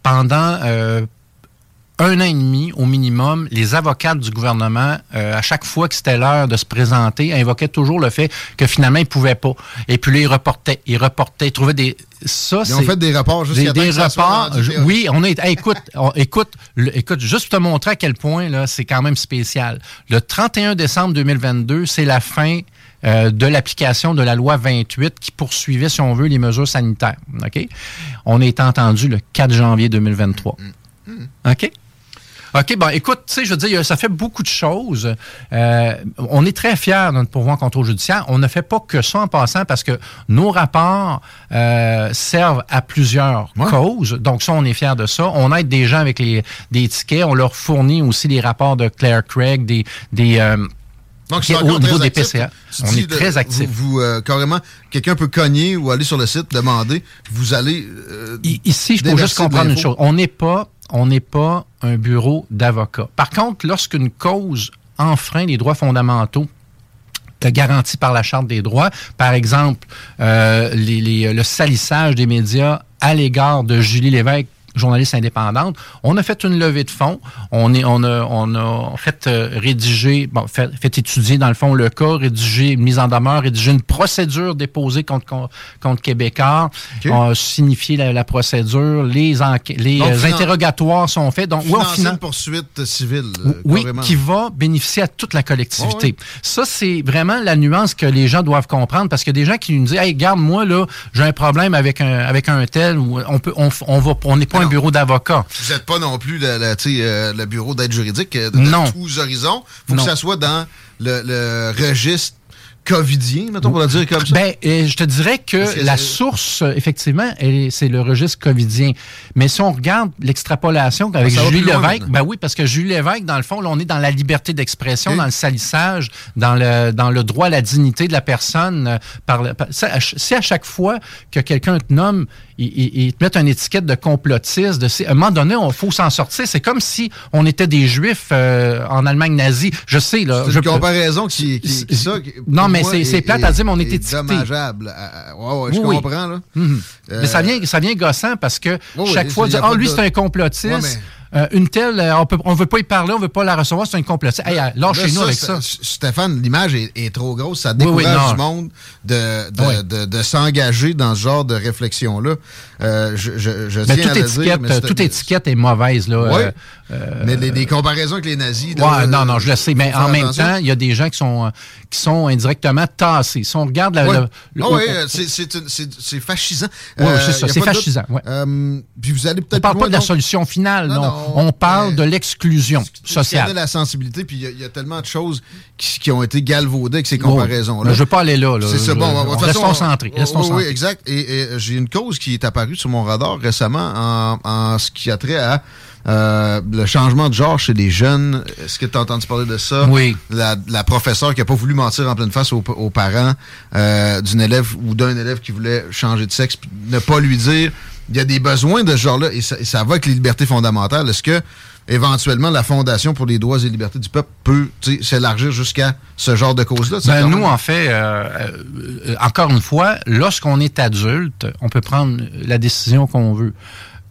Pendant euh, un an et demi au minimum, les avocats du gouvernement, euh, à chaque fois que c'était l'heure de se présenter, invoquaient toujours le fait que finalement ils pouvaient pas. Et puis là, ils reportaient, ils reportaient, ils trouvaient des ça Ils ont fait des rapports jusqu'à des, rapports. oui, on est. hey, écoute, on- écoute, le- écoute, juste pour te montrer à quel point là, c'est quand même spécial. Le 31 décembre 2022, c'est la fin euh, de l'application de la loi 28 qui poursuivait, si on veut, les mesures sanitaires. Ok, on est entendu le 4 janvier 2023. Ok? OK, bon, écoute, tu sais, je veux dire, ça fait beaucoup de choses. Euh, on est très fiers de notre pouvoir en contrôle judiciaire. On ne fait pas que ça en passant parce que nos rapports euh, servent à plusieurs Ouais. causes. Donc, ça, on est fiers de ça. On aide des gens avec les, des tickets. On leur fournit aussi les rapports de Claire Craig, des... des euh, Donc, c'est Au niveau des actif. PCA, Tu on est de- très actif. Vous, vous, euh, carrément, quelqu'un peut cogner ou aller sur le site, demander. Vous allez. euh, Ici, faut déverser juste comprendre une chose. On n'est pas, on n'est pas un bureau d'avocats. Par contre, lorsqu'une cause enfreint les droits fondamentaux garantis par la Charte des droits, par exemple, euh, le salissage des médias à l'égard de Julie Lévesque, journaliste indépendante, on a fait une levée de fonds, on, est, on, a, on a fait euh, rédiger, bon, fait, fait étudier dans le fond le cas, rédiger une mise en demeure, rédiger une procédure déposée contre, contre, Québécois, on a signifié la, la procédure, les, les Donc, euh, interrogatoires sont faits. Donc, oui, on une poursuite civile. euh, oui, carrément. qui va bénéficier à toute la collectivité. Oh, Ça, c'est vraiment la nuance que les gens doivent comprendre parce a des gens qui nous disent Hey, regarde, moi, là, j'ai un problème avec un, avec un tel ou on peut on, on va on n'est pas un bureau d'avocat. Vous n'êtes pas non plus le, euh, le bureau d'aide juridique euh, de, Non. tous horizons. faut Non. que ça soit dans le, le registre covidien, mettons, pour le dire comme ça? Ben, euh, je te dirais que la source, euh, effectivement, c'est le registre covidien. Mais si on regarde l'extrapolation avec ça Julie Lévesque, ben oui, parce que Julie Lévesque, dans le fond, là, on est dans la liberté d'expression, dans le salissage, dans le, dans le droit à la dignité de la personne. euh, par le- par- si à chaque fois que quelqu'un te nomme, il, il- il te met une étiquette de complotiste, de, à un moment donné, il faut s'en sortir. C'est comme si on était des juifs euh, en Allemagne nazie. Je sais, là. C'est je une comparaison qui, qui, qui- qui, ça, qui, Non, mais c'est- c'est est- plate à dire, mais on est étiqueté. dommageable. Ouais, ouais, je Oui, oui. comprends, là. Mhm. Euh, Mais ça vient, ça vient gossant parce que Oui, chaque fois, dire, ah, lui, c'est un complotiste. Ouais, mais- Euh, une telle, euh, on peut, on veut pas y parler, on veut pas la recevoir, c'est un complotiste. Hey, euh, lâchez-nous avec ça. Stéphane, l'image est, est trop grosse. Ça Oui, décourage oui, non. du monde de, de, Oui. de, de s'engager dans ce genre de réflexion-là. Euh, je, je, je Mais tiens toute à le étiquette, dire. mais c'est- toute étiquette est mauvaise, là. Oui. Euh, euh, Mais les, les comparaisons avec les nazis. là, ouais, non, non, je le sais. Mais en même attention. temps, il y a des gens qui sont, qui sont indirectement tassés. Si on regarde la, le- le- Ah on- euh, c'est- une- fascisant. Ouais, c'est ça, c'est fascisant, ouais. Euh, puis vous allez on peut-être parle plus pas de la solution finale, non, on parle de l'exclusion tu connais sociale. la sensibilité, puis il y a- il y, a tellement de choses qui, qui ont été galvaudées avec ces comparaisons-là. je veux pas aller là. là. C'est ça, bon, toute façon, restons centrés. oui, Restons oui, centrés. exact. Et, et j'ai une cause qui est apparue sur mon radar récemment en, en ce qui a trait à euh, le changement de genre chez les jeunes. Est-ce que tu as entendu parler de ça? Oui. La, la professeure qui a pas voulu mentir en pleine face aux, aux parents euh, d'une élève ou d'un élève qui voulait changer de sexe, ne pas lui dire il y a des besoins de ce genre-là et ça, va avec les libertés fondamentales. Est-ce que éventuellement la Fondation pour les droits et libertés du peuple peut s'élargir jusqu'à ce genre de cause-là? Ben, nous, en fait, euh, euh, encore une fois, lorsqu'on est adulte, on peut prendre la décision qu'on veut.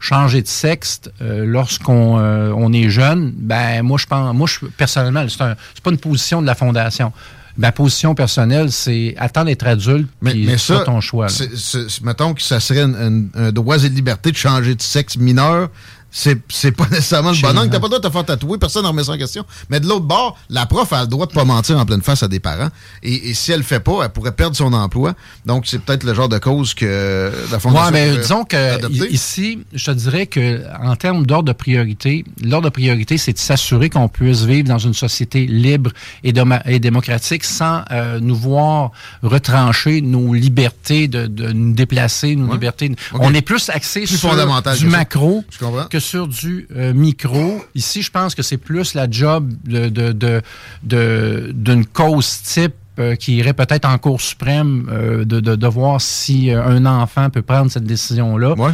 Changer de sexe euh, lorsqu'on euh, on est jeune, ben moi je pense, moi je personnellement, c'est un- c'est pas une position de la fondation. Ma position personnelle, c'est attendre d'être adulte, Mais, puis mais ça, ton choix. c'est- mettons que ça serait un droit et liberté de changer de sexe mineur c'est c'est pas nécessairement le bon angle. T'as pas le droit de te faire tatouer, personne n'en remet ça en question. Mais de l'autre bord, la prof a le droit de pas mentir en pleine face à des parents. Et, et si elle le fait pas, elle pourrait perdre son emploi. Donc, c'est peut-être le genre de cause que la Fondation Ouais, mais pourrait disons que adopter. ici, je te dirais que en termes d'ordre de priorité, l'ordre de priorité, c'est de s'assurer qu'on puisse vivre dans une société libre et, et démocratique sans euh, nous voir retrancher nos libertés de, de nous déplacer, nos Ouais. libertés. On est plus axé Plus sur du macro Je comprends. que sur du euh, micro. Ici, je pense que c'est plus la job de de- de- de- d'une cause type euh, qui irait peut-être en Cour suprême euh, de, de, de voir si euh, un enfant peut prendre cette décision-là. Ouais.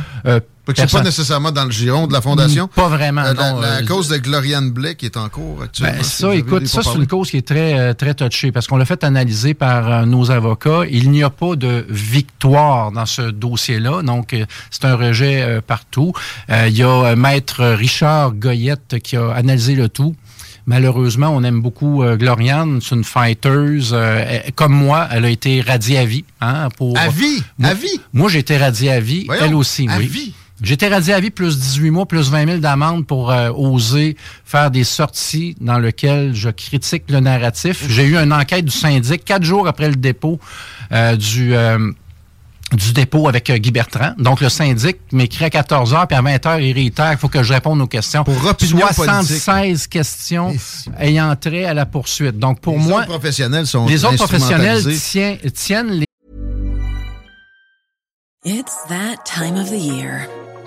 Que c'est pas nécessairement dans le giron de la Fondation. Pas vraiment, Euh, la, non, la euh, cause de Gloriane Blais qui est en cours actuellement. Ben, ça, écoute, ça, c'est une cause qui est très, euh, très touchée parce qu'on l'a fait analyser par nos avocats. Il n'y a pas de victoire dans ce dossier-là. Donc, c'est un rejet euh, partout. Il y a Maître Richard Goyette qui a analysé le tout. Malheureusement, on aime beaucoup euh, Gloriane. C'est une fighteuse. euh, elle- comme moi, elle a été radiée à vie. Hein, pour, À vie! Moi, À vie! Moi, j'ai été radiée à vie. Voyons, elle aussi, à oui. vie? J'étais radié à vie plus 18 mois, plus 20 000 d'amende pour euh, oser faire des sorties dans lesquelles je critique le narratif. J'ai eu une enquête du syndic quatre jours après le dépôt euh, du... euh, du dépôt avec euh, Guy Bertrand. Donc, le syndic m'écrit à 14 h puis à 20 h il réitère il faut que je réponde aux questions. Pour opinion 76 questions Et si- ayant trait à la poursuite. Donc, pour les moi, autres professionnels sont les autres professionnels tient- tiennent les It's that time of the year.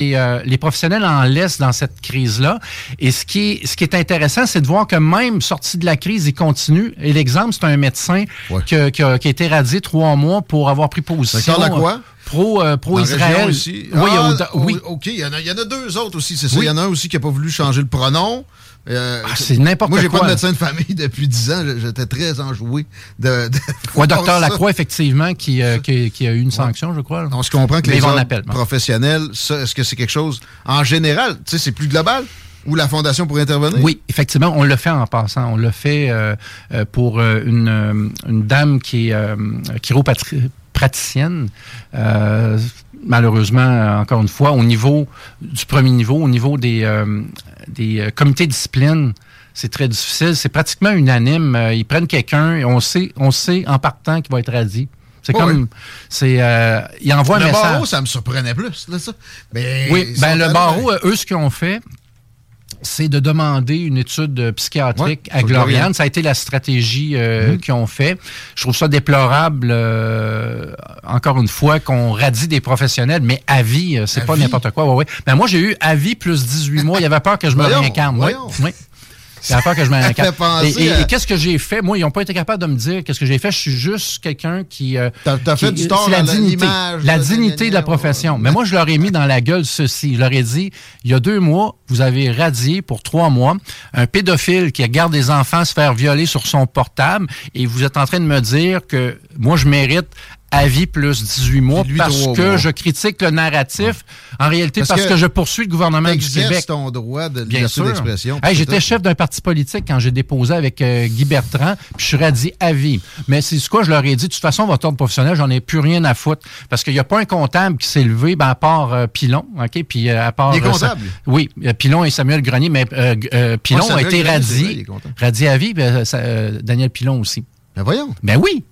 Et, euh, les professionnels en laissent dans cette crise-là. Et ce qui est, ce qui est intéressant, c'est de voir que même sorti de la crise, ils continuent. Et l'exemple, c'est un médecin Ouais. qui, a, qui été radié trois mois pour avoir pris position. Lacroix? Pro, euh, Dans pro la Israël. région aussi. Oui, Ah, au- oui. oh, OK, il y, en a, il y en a deux autres aussi, c'est ça. Oui. Il y en a un aussi qui n'a pas voulu changer le pronom. Euh, Ah, c'est n'importe Moi, j'ai quoi. pas de médecin de famille (laughs) depuis 10 ans. J'étais très enjoué de. de (laughs) docteur. Lacroix, effectivement, qui, euh, qui, qui a eu une sanction, je crois. là. On se comprend que Mais les bon. professionnels, ça, est-ce que c'est quelque chose en général, tu sais, c'est plus global où la fondation pourrait intervenir? Oui, effectivement, on le fait en passant. On le fait euh, pour une, une dame qui est chiropraticienne. Malheureusement, euh, encore une fois, au niveau du premier niveau, au niveau des, euh, des euh, comités de discipline, c'est très difficile. C'est pratiquement unanime. Ils prennent quelqu'un et on sait, on sait en partant qu'il va être radié. C'est comme, c'est, euh, ils envoient un Le message. barreau, ça me surprenait plus, là, ça. Mais Oui, ben le barreau, euh, eux, ce qu'ils ont fait, c'est de demander une étude psychiatrique Ouais, à Gloriane. Ça a été la stratégie euh, Mhm. qu'ils ont fait. Je trouve ça déplorable, euh, encore une fois, qu'on radie des professionnels, mais à vie, euh, c'est pas n'importe quoi. Ouais, ouais. Ben moi, j'ai eu à vie plus 18 mois. Il y avait peur que je me Voyons, réincarne. Oui, voyons. oui. Peur que je Et, et- à- et qu'est-ce que j'ai fait? Moi, ils n'ont pas été capables de me dire qu'est-ce que j'ai fait. Je suis juste quelqu'un qui... euh, T'as- fait du tort c'est la dignité. La dignité de la profession. ouais. Mais moi, je leur ai mis dans la gueule ceci. Je leur ai dit, il y a deux mois, vous avez radié pour trois mois un pédophile qui regarde des enfants se faire violer sur son portable et vous êtes en train de me dire que moi, je mérite à vie plus 18 mois lui, parce que mois. je critique le narratif. En réalité, Parce parce, que que, je poursuis le gouvernement du Québec. ton droit de Bien liberté sûr. d'expression. Hey, J'étais chef d'un parti politique quand j'ai déposé avec euh, Guy Bertrand, puis je suis radié à vie. Mais c'est ce quoi, je leur ai dit, de toute façon, votre ordre professionnel, j'en ai plus rien à foutre. Parce qu'il n'y a pas un comptable qui s'est levé, ben, à part euh, Pilon, OK? Puis euh, à part. Il est comptable, ça- lui. oui, Pilon et Samuel Grenier, mais Pilon a été radié. Radié à vie, ben, ça, Daniel Pilon aussi. Ben voyons. Ben oui!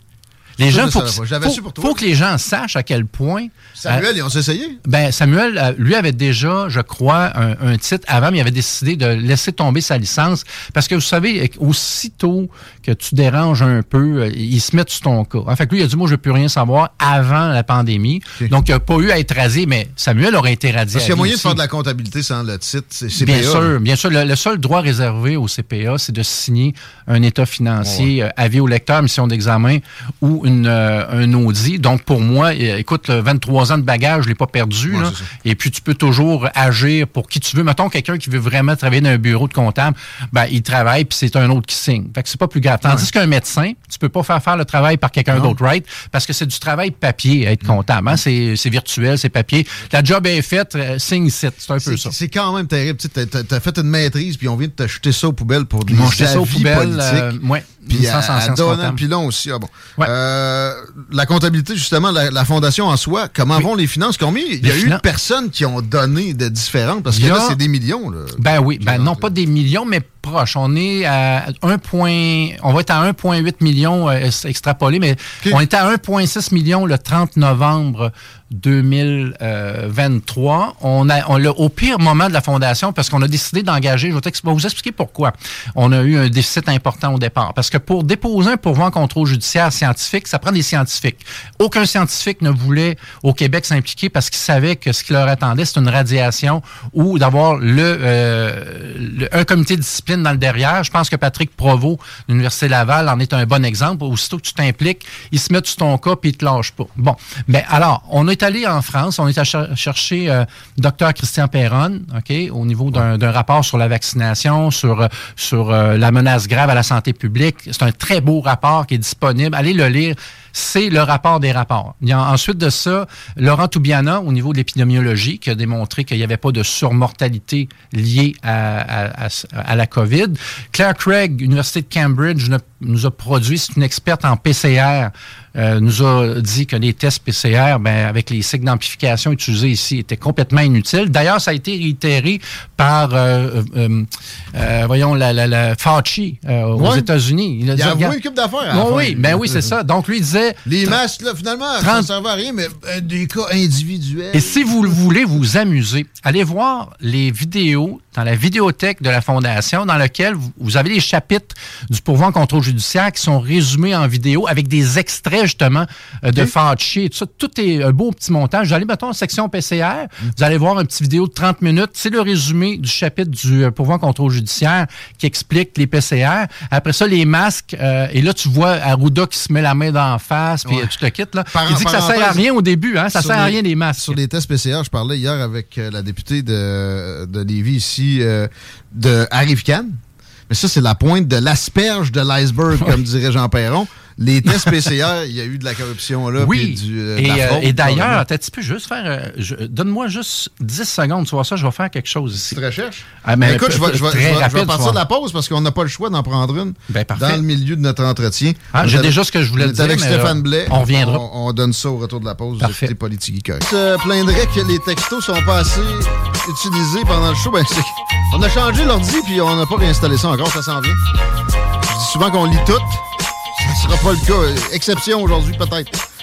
Les gens, faut, que- faut- faut que les gens sachent à quel point. Samuel, euh, ils ont essayé? ben, Samuel, euh, lui, avait déjà, je crois, un, un titre avant, mais il avait décidé de laisser tomber sa licence. Parce que vous savez, aussitôt que tu déranges un peu, euh, il se met sur ton cas. En fait, lui, il a dit, moi, je ne veux plus rien savoir avant la pandémie. Donc, il n'a pas eu à être rasé, mais Samuel aurait été radié. Parce qu'il y a moyen de faire de la comptabilité sans le titre. C'est CPA. Bien sûr, bien sûr. Le, le seul droit réservé au CPA, c'est de signer un état financier, euh, avis au lecteur, mission d'examen ou une, euh, un audit. Donc, pour moi, écoute, le 23 ans de bagage, je l'ai pas perdu. Ouais, là. Et puis, tu peux toujours agir pour qui tu veux. Mettons, quelqu'un qui veut vraiment travailler dans un bureau de comptable, ben, il travaille, puis c'est un autre qui signe. Fait que c'est pas plus grave. Tandis qu'un médecin, tu peux pas faire faire le travail par quelqu'un d'autre, right? Parce que c'est du travail papier, être comptable. hein. C'est c'est virtuel, c'est papier. La job est faite, euh, signe ici. C'est un peu ça. c'est quand même terrible. Tu t'as fait une maîtrise, puis on vient de te jeter ça aux poubelles pour des ça aux poubelles, politiques. euh, ouais, Puis à, à. Pilon aussi. Ah bon. Ouais. Euh, la comptabilité, justement, la, la fondation en soi, comment vont les finances? Combien? Il y Les a eu de finances- personnes qui ont donné de différentes? Parce que a- là, c'est des millions. Là. Ben oui, ben non pas des millions, mais proche. On est à 1 point, on va être à 1,8 million euh, ex- extrapolé, mais on était à 1,6 million le 30 novembre 2023. On a, on l'a au pire moment de la fondation parce qu'on a décidé d'engager. Je vais t'ex- je vais vous expliquer pourquoi. On a eu un déficit important au départ. Parce que pour déposer un pourvoi en contrôle judiciaire scientifique, ça prend des scientifiques. Aucun scientifique ne voulait au Québec s'impliquer parce qu'il savait que ce qui leur attendait, c'est une radiation ou d'avoir le, euh, le- un comité de discipline dans le derrière. Je pense que Patrick Provost de l'Université Laval en est un bon exemple. Aussitôt que tu t'impliques, ils se mettent sur ton cas puis ils te lâchent pas. Bon, mais alors, on est allé en France, on est allé cher- chercher euh, Dr Christian Perron, ok, au niveau d'un rapport sur la vaccination, sur euh, sur euh, la menace grave à la santé publique. C'est un très beau rapport qui est disponible. Allez le lire. C'est le rapport des rapports. Ensuite de ça, Laurent Toubiana, au niveau de l'épidémiologie, qui a démontré qu'il n'y avait pas de surmortalité liée à, la COVID. Claire Craig, Université de Cambridge, nous a produit, c'est une experte en PCR, euh, nous a dit que les tests PCR, ben, avec les cycles d'amplification utilisés ici, étaient complètement inutiles. D'ailleurs, ça a été réitéré par, euh, euh, voyons, la, la, la Fauci aux. États-Unis. Il a dit, avoué regarde- une coupe d'affaires. la Oui, ben oui, c'est ça. Donc, lui, il disait... Les masques, là, finalement, ça ne 30 servait à rien, mais des cas individuels. Et si vous le voulez vous amuser, allez voir les vidéos dans la vidéothèque de la Fondation, dans lequel vous, vous avez les chapitres du pourvoi en contrôle judiciaire qui sont résumés en vidéo avec des extraits, justement, euh, de Fauci et tout ça. Tout est un beau petit montage. Vous allez, mettons, en section PCR, vous allez voir un petit vidéo de 30 minutes. C'est le résumé du chapitre du euh, pourvoi en contrôle judiciaire qui explique les PCR. Après ça, les masques. euh, et là, tu vois Arruda qui se met la main d'en face, puis Ouais. tout le kit. Là. Par- Il dit que ça sert à rien au début. Hein? Ça sert à rien les masques. Sur les tests PCR, je parlais hier avec la députée de, de Lévis ici, euh, de Arrivcan. Mais ça, c'est la pointe de l'asperge de l'iceberg, (laughs) comme dirait Jean Perron. Les tests PCR, il y a eu de la corruption là. Oui. puis du, euh, et, euh, et d'ailleurs, tu peux juste faire. euh, je- Donne-moi juste 10 secondes, tu vois ça, je vais faire quelque chose ici. Tu te recherches? Ah, mais Ben, écoute, je vais, je vais- très je vais- je vais rapide, partir de la pause parce qu'on n'a pas le choix d'en prendre une Ben, parfait. dans le milieu de notre entretien. Ah, j'ai déjà ce que je voulais dire, avec mais, Stéphane euh, Blais. on reviendra. On, on donne ça au retour de la pause. Parfait. Politique Geek. Je te plaindrais que les textos sont pas assez utilisés pendant le show. Ben, c'est- on a changé l'ordi puis on n'a pas réinstallé ça encore. Ça s'en vient. Je dis souvent qu'on lit tout. Sera pas le cas. Exception aujourd'hui, peut-être.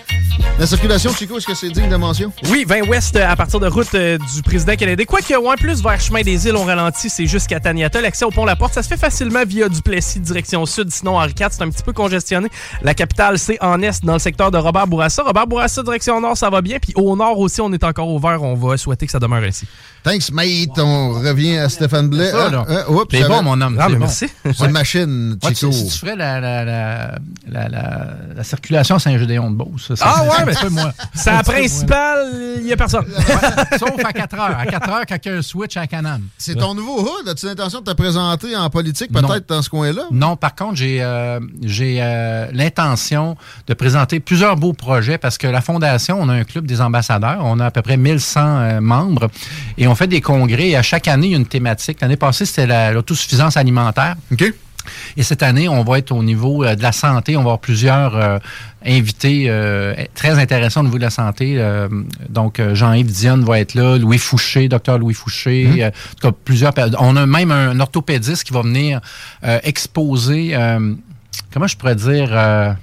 La circulation, Chico, est-ce que c'est digne de mention? Oui, 20 ouest euh, à partir de route euh, du président canadien. Quoique, ouais, plus vers chemin des îles, on ralentit, c'est jusqu'à Taniata. L'accès au pont La Porte, ça se fait facilement via Duplessis, direction sud. Sinon, Henri IV, c'est un petit peu congestionné. La capitale, c'est en est, dans le secteur de Robert Bourassa. Robert Bourassa, direction nord, ça va bien. Puis au nord aussi, on est encore ouvert. On va souhaiter que ça demeure ainsi. Thanks, mate. On revient à Stéphane Blais. C'est. Ah, ah, oups, C'est j'avais- bon, mon homme. Ah, c'est mais bon. merci. C'est une machine, Ouais, Chico. tu- si tu ferais la, la, la, la, la- la circulation Saint-Gédéon de Beauce. ça, Ah ouais, c'est mais un peu moi. C'est la principale, il y a personne. Ouais, Sauf à 4 heures. À 4 heures, quand il y a un switch à Canam. C'est ton nouveau hood. As-tu l'intention de te présenter en politique, peut-être dans ce coin-là? Non, par contre, j'ai euh, j'ai euh, l'intention de présenter plusieurs beaux projets parce que la Fondation, on a un club des ambassadeurs. On a à peu près 1100 euh, membres et on fait des congrès. Et à chaque année, il y a une thématique. L'année passée, c'était la- l'autosuffisance alimentaire. OK. Et cette année, on va être au niveau euh, de la santé. On va avoir plusieurs euh, invités euh, très intéressants au niveau de la santé. Euh, donc, Jean-Yves Dionne va être là, Louis Fouché, docteur Louis Fouché. euh, en tout cas, plusieurs. On a même un orthopédiste qui va venir exposer, comment je pourrais dire,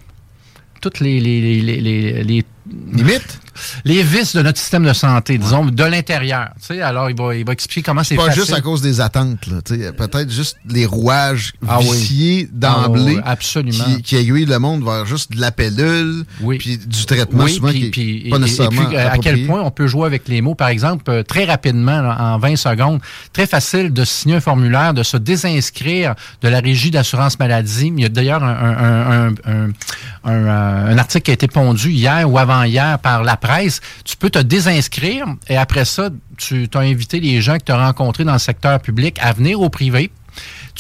toutes les, les, les, les, les Limite? les vices de notre système de santé, disons, de l'intérieur. Alors, il va, il va expliquer comment c'est Pas facile. juste à cause des attentes, peut-être juste les rouages Ah viciés Ah d'emblée absolument. qui, qui aiguillent le monde vers juste de la pilule, Oui. puis du traitement Oui, souvent puis, qui est puis- pas et- puis, euh, à quel point on peut jouer avec les mots. Par exemple, euh, très rapidement, là, en 20 secondes, très facile de signer un formulaire, de se désinscrire de la régie d'assurance maladie. Il y a d'ailleurs un, un- un- euh, article qui a été pondu hier ou avant-hier par la presse. Tu peux te désinscrire et après ça, tu as invité les gens que tu as rencontrés dans le secteur public à venir au privé.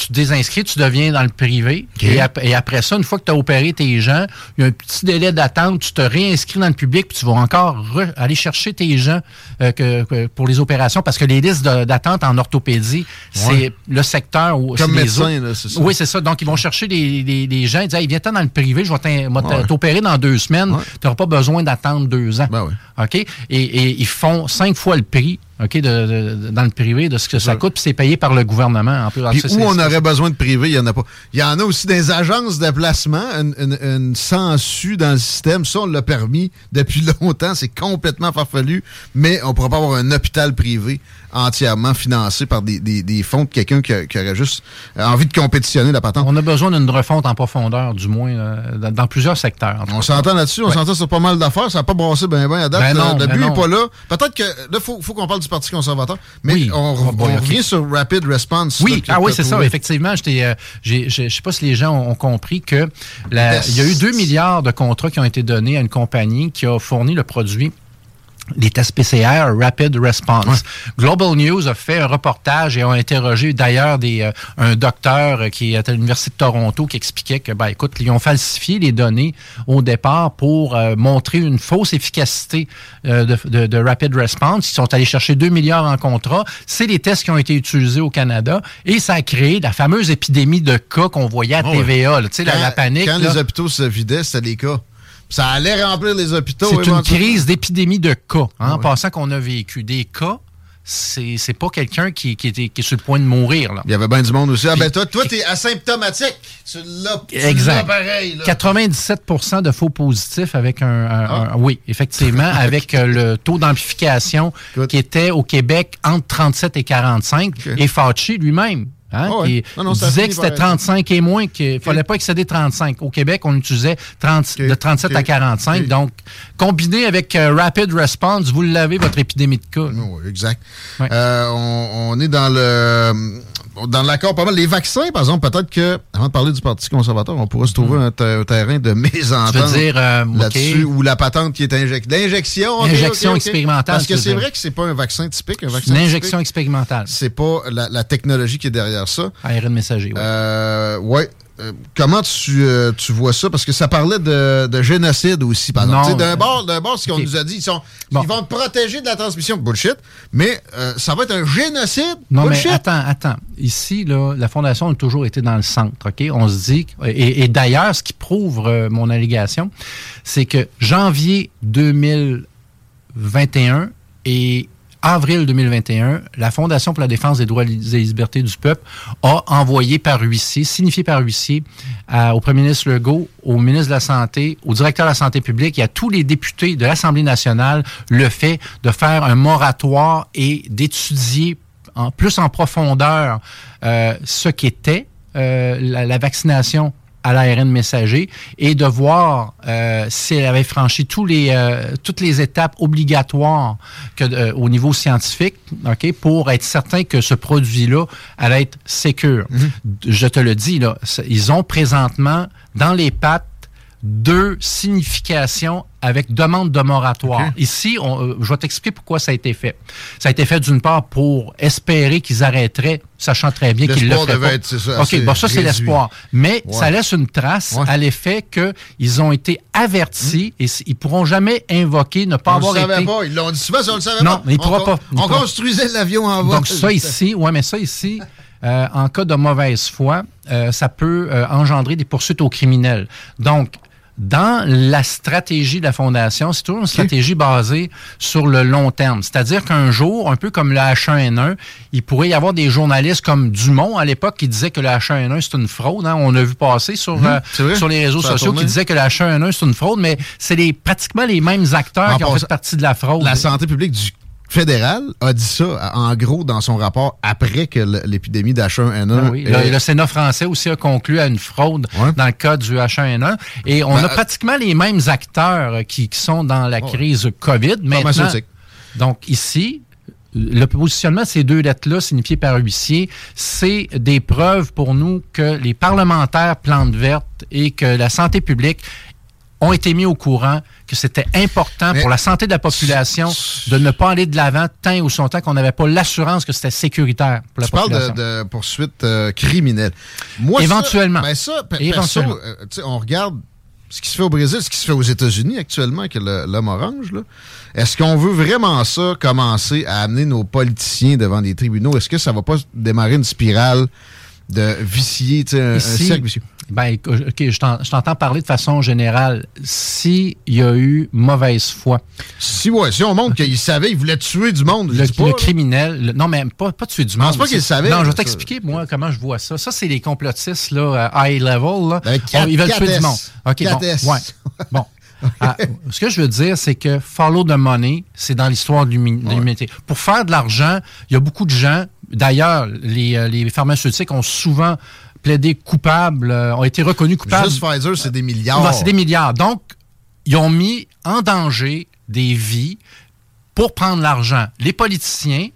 Tu te désinscris, tu deviens dans le privé. Et, ap- et après ça, une fois que tu as opéré tes gens, il y a un petit délai d'attente, tu te réinscris dans le public, puis tu vas encore re- aller chercher tes gens euh, que, que pour les opérations, parce que les listes d'attente en orthopédie, c'est le secteur où... Comme médecin, c'est ça. Oui, c'est ça. Donc, ils vont chercher des, des- des gens, ils disent, hey, viens-t'en dans le privé, je vais Ouais. t'opérer dans deux semaines, Ouais. tu n'auras pas besoin d'attendre deux ans. Ben. OK? Et, et ils font cinq fois le prix, OK, de, de- de- dans le privé de ce que ça coûte, puis c'est payé par le gouvernement en plus. Où on aurait besoin de privé, il n'y en a pas. Il y en a aussi des agences de placement, une, une, dans le système. Ça, on l'a permis depuis (laughs) longtemps. C'est complètement farfelu, mais on ne pourra pas avoir un hôpital privé entièrement financé par des, des, des fonds de quelqu'un qui, aurait juste envie de compétitionner la patente. On a besoin d'une refonte en profondeur, du moins, euh, dans, dans plusieurs secteurs. On s'entend là-dessus, on Ouais. s'entend sur pas mal d'affaires, ça n'a pas brassé bien ben à date. Ben non, le ben but n'est pas là. Peut-être que là, il faut, faut qu'on parle du Parti conservateur, mais Oui. on, Ah, bon, on revient sur Rapid Response. Oui, ah oui, c'est ça. Effectivement, euh, je sais pas si les gens ont, ont compris que la- il y a eu 2 milliards de contrats qui ont été donnés à une compagnie qui a fourni le produit des tests PCR Rapid Response. Global News a fait un reportage et a interrogé d'ailleurs des euh, un docteur qui est à l'université de Toronto qui expliquait que ben écoute, ils ont falsifié les données au départ pour euh, montrer une fausse efficacité euh, de, de- de Rapid Response. Ils sont allés chercher 2 milliards en contrat. C'est les tests qui ont été utilisés au Canada et ça a créé la fameuse épidémie de cas qu'on voyait à Ah ouais. TVA. là. Tu sais, la, panique. Quand là. les hôpitaux se vidaient, c'était des cas. Ça allait remplir les hôpitaux. C'est une crise d'épidémie de cas, hein, Ah en ouais. passant qu'on a vécu. Des cas, c'est c'est pas quelqu'un qui, qui, était- qui est sur le point de mourir. Là. Il y avait bien du monde aussi. Ah ben toi, toi t'es asymptomatique. Tu l'as Exact. pareil. Là. 97% de faux positifs avec un, un- Ah. un- oui, effectivement, (laughs) avec euh, le taux d'amplification qui était au Québec entre 37 et 45 Ok. et Fauci lui-même. Hein, Ah ouais. qui Non, non, ça disait que c'était par être- 35 et moins, qu'il ne fallait pas excéder 35. Au Québec, on utilisait 30 Ok. de 37 à Ok. 45. Ok. Donc, combiné avec euh, Rapid Response, vous l'avez, votre épidémie de cas. Oui, exact. Ouais. Euh, on, on est dans le dans l'accord pas mal. Les vaccins, par exemple, peut-être que, avant de parler du Parti conservateur, on pourrait se trouver un, te- un terrain de mésentente Tu veux dire, euh, là-dessus, ou la patente qui est injectée. L'injection. expérimentale, Parce que c'est vrai que c'est pas un vaccin typique. Un vaccin Une injection typique, expérimentale. c'est pas la, la technologie qui est derrière ça. ARN messager, oui. Euh, ouais. Euh, comment tu, euh, tu vois ça? Parce que ça parlait de, de génocide aussi, par exemple. D'un bord, d'un bord, ce qu'on nous a dit, ils, sont, Bon. ils vont te protéger de la transmission. Bullshit. Mais euh, ça va être un génocide. Non, Bullshit? mais attends, attends. Ici, là, la Fondation a toujours été dans le centre, OK? On se dit, et, et d'ailleurs, ce qui prouve euh, mon allégation, c'est que janvier 2021 et avril 2021, la Fondation pour la défense des droits et libertés du peuple a envoyé par huissier, signifié par huissier, à- au premier ministre Legault, au ministre de la Santé, au directeur de la Santé publique et à tous les députés de l'Assemblée nationale le fait de faire un moratoire et d'étudier en, plus en profondeur euh, ce qu'était euh, la vaccination à l'ARN messager et de voir euh, si elle avait franchi tous les, euh, toutes les étapes obligatoires que, euh, au niveau scientifique ok, pour être certain que ce produit-là allait être sécure. Je te le dis, là, ils ont présentement dans les pattes deux significations avec demande de moratoire. Ici, on, euh, je vais t'expliquer pourquoi ça a été fait. Ça a été fait d'une part pour espérer qu'ils arrêteraient, sachant très bien qu'ils le L'espoir feraient devait pas. être, c'est ça, OK, bon, ça, c'est l'espoir. Mais Ouais. ça laisse une trace Ouais. à l'effet qu'ils ont été avertis et s- ils pourront jamais invoquer ne pas on avoir le savait été... pas. Ils l'ont dit souvent, ça, on le savait Non, pas. mais il on, pourra con- pas. On pourra- construisait l'avion en vol. Donc ça (laughs) ici, ouais, mais ça ici, euh, en cas de mauvaise foi, euh, ça peut euh, engendrer des poursuites aux criminels. Donc, dans la stratégie de la Fondation, c'est toujours une stratégie basée sur le long terme. C'est-à-dire qu'un jour, un peu comme le H1N1, il pourrait y avoir des journalistes comme Dumont à l'époque qui disaient que le H1N1 c'est une fraude. Hein. On a vu passer sur, Mhm, euh, sur les réseaux sociaux qui disaient que le H1N1 c'est une fraude, mais c'est les, pratiquement les mêmes acteurs En qui ont fait partie de la fraude. La santé publique du fédéral a dit ça, en gros, dans son rapport après que l'épidémie d'H1N1. Ah oui. euh, Le, le Sénat français aussi a conclu à une fraude dans le cas du H1N1. Et on Ben, a pratiquement les mêmes acteurs euh, qui, qui sont dans la crise COVID maintenant. Donc ici, le positionnement de ces deux lettres-là, signifiées par huissier, c'est des preuves pour nous que les parlementaires plantes vertes et que la santé publique ont été mis au courant que c'était important Mais- pour la santé de la population de ne pas aller de l'avant tant ou son temps qu'on n'avait pas l'assurance que c'était sécuritaire pour la Tu parles de, de poursuites euh, criminelles. Moi, ça- Éventuellement. ben ça, pe- Éventuellement. perso, euh, on regarde ce qui se fait au Brésil, ce qui se fait aux États-Unis actuellement avec l'homme orange. Est-ce qu'on veut vraiment ça commencer à amener nos politiciens devant des tribunaux? Est-ce que ça va pas démarrer une spirale de vicier, un, un Ici, cercle vicieux? Ben, écou- OK, je t'en- je t'entends parler de façon générale. S'il y a eu mauvaise foi, Si, ouais, si on montre qu'il savait, il voulait tuer du monde, je le, pas, criminel, le- non, mais pas, pas tuer du pense monde. pas qu'il le C'est- savait, Non, je vais t'expliquer, moi, comment je vois ça. Ça, c'est les complotistes, là, à high level, là. Ben, On- ils veulent tuer du 4S. monde. OK, bon. 4S. Ouais. Bon. (laughs) Ah, ce que je veux dire, c'est que follow the money, c'est dans l'histoire de l'humanité. Pour faire de l'argent, il y a beaucoup de gens, d'ailleurs, les, euh, les pharmaceutiques ont souvent plaidé coupables, euh, ont été reconnus coupables. Juste Pfizer, c'est des milliards. C'est des milliards. Donc, ils ont mis en danger des vies pour prendre l'argent. Les politiciens,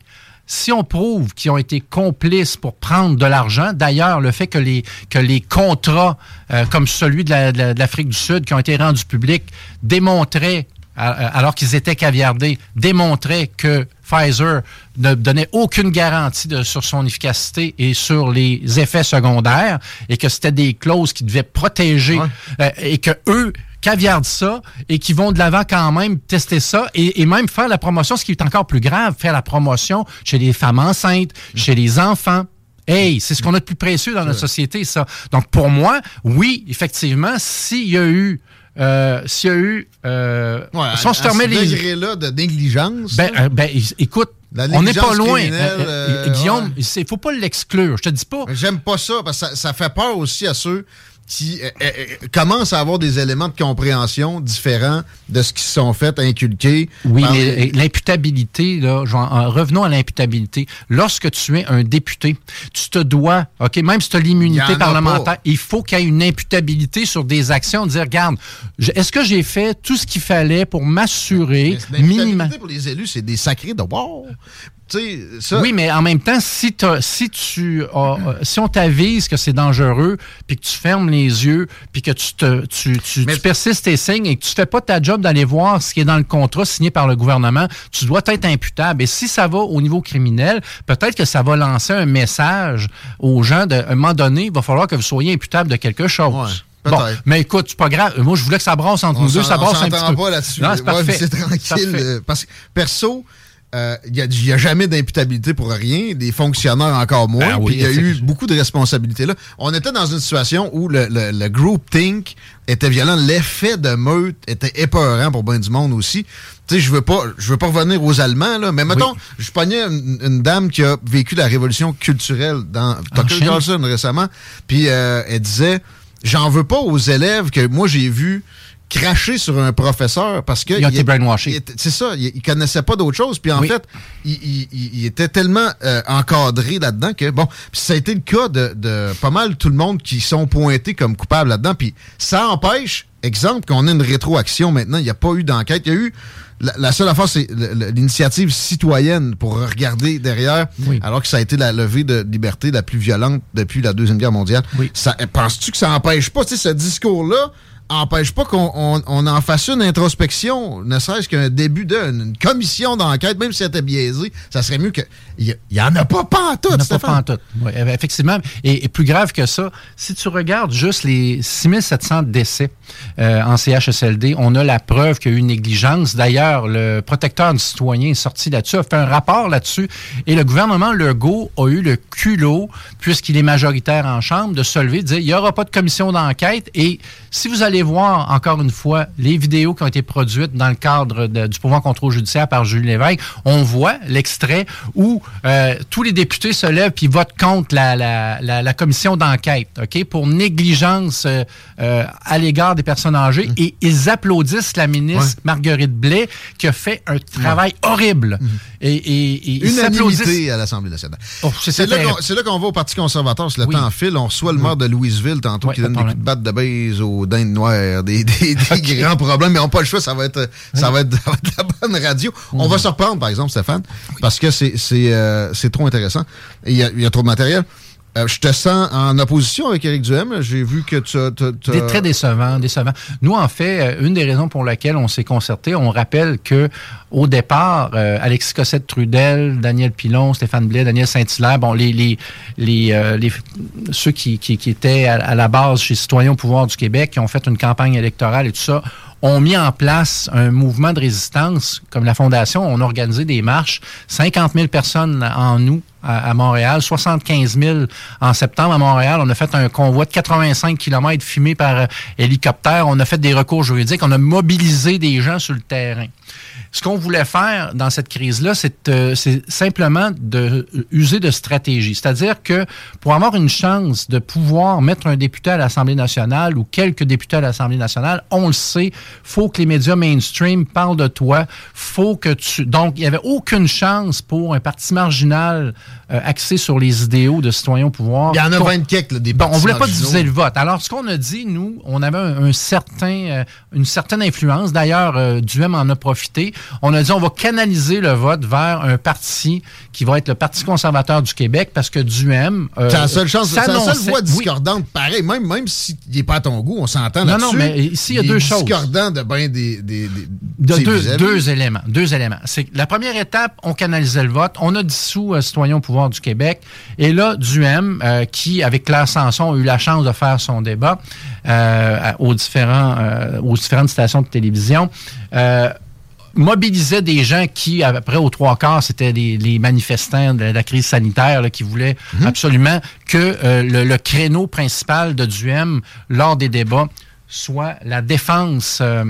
si on prouve qu'ils ont été complices pour prendre de l'argent, d'ailleurs, le fait que les, que les contrats, euh, comme celui de la- de la- de l'Afrique du Sud, qui ont été rendus publics, démontraient, à- alors qu'ils étaient caviardés, démontraient que Pfizer ne donnait aucune garantie de- sur son efficacité et sur les effets secondaires, et que c'était des clauses qui devaient protéger, euh, et que eux caviardent ça et qui vont de l'avant quand même tester ça et, et même faire la promotion, ce qui est encore plus grave, faire la promotion chez les femmes enceintes, chez les enfants. Hey, c'est ce qu'on a de plus précieux dans notre société, ça. Donc, pour moi, oui, effectivement, s'il y a eu... Euh, s'il y a eu... Euh, Ouais, si on se à fermait ce les... degré-là de négligence. Ben, euh, ben, écoute, on n'est pas loin. Euh, euh, Guillaume, ouais. il faut pas l'exclure. Je te dis pas... J'aime pas ça parce que ça, ça fait peur aussi à ceux qui euh, euh, euh, commencent à avoir des éléments de compréhension différents de ce qui se sont fait inculquer. Oui, l'imputabilité, là, revenons à l'imputabilité. Lorsque tu es un député, tu te dois, OK, même si tu as l'immunité parlementaire, il faut qu'il y ait une imputabilité sur des actions, dire, regarde, est-ce que j'ai fait tout ce qu'il fallait pour m'assurer minimum. pour les élus, c'est des sacrés de wow. Tu sais, ça. Oui, mais en même temps, si, si tu as- euh, si on t'avise que c'est dangereux, puis que tu fermes les yeux, puis que tu, te, tu, tu, tu persistes tes signes et que tu fais pas ta job d'aller voir ce qui est dans le contrat signé par le gouvernement, tu dois être imputable. Et si ça va au niveau criminel, peut-être que ça va lancer un message aux gens de, à un moment donné, il va falloir que vous soyez imputable de quelque chose. Ouais, Bon, mais écoute, c'est pas grave. Moi, je voulais que ça brasse entre On nous deux. Ça brasse un s'entend petit peu. pas là-dessus. Non, c'est Ouais, parfait. (laughs) C'est tranquille. Parfait. euh, Parce que perso, il n'y a, jamais d'imputabilité pour rien, des fonctionnaires encore moins. Ben oui, puis il y a eu beaucoup de responsabilités là. On était dans une situation où le, le, le group think était violent, l'effet de meute était épeurant pour bien du monde aussi. Tu sais, je veux pas, je veux pas revenir aux Allemands là, mais mettons, je pognais une, une dame qui a vécu la révolution culturelle dans Tucker. Carlson récemment, puis euh, elle disait, j'en veux pas aux élèves que moi j'ai vu cracher sur un professeur parce que il été brainwashés. il était- C'est ça, il, il connaissait pas d'autre chose. Puis en Oui. fait, il, il- il- il était tellement euh, encadré là-dedans que, bon, ça a été le cas de, de pas mal tout le monde qui sont pointés comme coupables là-dedans. Puis ça empêche, exemple, qu'on ait une rétroaction maintenant. Il n'y a pas eu d'enquête. Il y a eu. La, la seule affaire, c'est l'initiative citoyenne pour regarder derrière, Oui. alors que ça a été la levée de liberté la plus violente depuis la Deuxième Guerre mondiale. Oui. Ça- Penses-tu que ça empêche pas, ce discours-là empêche pas qu'on on- on en fasse une introspection, ne serait-ce qu'un début d'une une commission d'enquête, même si c'était biaisé, ça serait mieux que. Il y, en a pas pas en tout, Il n'y en a pas Stéphane. pantoute. Oui, effectivement. Et, et plus grave que ça, si tu regardes juste les 6700 décès euh, en CHSLD, on a la preuve qu'il y a eu une négligence. D'ailleurs, le protecteur du citoyen est sorti là-dessus, a fait un rapport là-dessus. Et le gouvernement Legault a eu le culot, puisqu'il est majoritaire en Chambre, de se lever, de dire il n'y aura pas de commission d'enquête. Et si vous allez allez voir, encore une fois, les vidéos qui ont été produites dans le cadre de- du pouvoir contrôle judiciaire par Julie Lévesque, on voit l'extrait où euh, tous les députés se lèvent puis votent contre la, la, la, la commission d'enquête, OK, pour négligence euh, euh, à l'égard des personnes âgées. Et ils applaudissent la ministre Marguerite Blais qui a fait un travail horrible. Et, et, et ils. Unanimité à l'Assemblée nationale. Oh, c'est C'est là qu'on c'est qu'on va au Parti conservateur, si le Oui. temps file. On reçoit le maire de Louisville tantôt Ouais, qui donne de des coups de batte de base aux dindes noires, des, des- des (laughs) grands problèmes, mais on n'a pas le choix, ça va être, ça va être, (laughs) ça va être la bonne radio. On Mhm. va se reprendre, par exemple, Stéphane, parce que c'est c'est, euh, trop intéressant. Il y, a, il y a trop de matériel. Euh, je te sens en opposition avec Éric Duhem. J'ai vu que tu as... Des très décevant, décevant. Nous, en fait, euh, une des raisons pour lesquelles on s'est concerté, on rappelle que au départ, euh, Alexis Cossette-Trudel, Daniel Pilon, Stéphane Blais, Daniel Saint-Hilaire, bon, les, les, les, euh, les- ceux qui, qui, qui étaient à la base chez Citoyens au pouvoir du Québec, qui ont fait une campagne électorale et tout ça, ont mis en place un mouvement de résistance, comme la Fondation, on a organisé des marches, 50 000 personnes en nous à, Montréal, 75 000 en septembre à Montréal. On a fait un convoi de 85 km filmé par euh, hélicoptère. On a fait des recours juridiques. On a mobilisé des gens sur le terrain. Ce qu'on voulait faire dans cette crise-là, c'est euh, simplement de euh, user de stratégie. C'est-à-dire que pour avoir une chance de pouvoir mettre un député à l'Assemblée nationale ou quelques députés à l'Assemblée nationale, on le sait, faut que les médias mainstream parlent de toi. Faut que tu. Donc, il n'y avait aucune chance pour un parti marginal euh, axé sur les idéaux de citoyens au pouvoir. Il y en a Qu'on- 20 quelques, là, des Bon, on voulait pas diviser le vote. Alors, ce qu'on a dit, nous, on avait un, un certain, euh, une certaine influence. D'ailleurs, euh, Duhem en a profité. On a dit, on va canaliser le vote vers un parti qui va être le Parti conservateur du Québec parce que Duhem... euh, C'est la seule chance, c'est la seule voix oui. discordante. Pareil, même, même s'il n'est pas à ton goût, on s'entend Non, là-dessus. non, mais ici, il y a deux choses. discordant de bien des... des, De deux, éléments. Deux éléments. C'est la première étape, on canalisait le vote. On a dissous euh, Citoyens au pouvoir du Québec. Et là, Duhem, euh, qui, avec Claire Sanson, a eu la chance de faire son débat aux, différents, aux différentes stations de télévision, euh, mobilisait des gens qui, après aux trois quarts, c'était les, les manifestants de la crise sanitaire là, qui voulaient absolument que euh, le, le créneau principal de Duhem lors des débats soit la défense euh,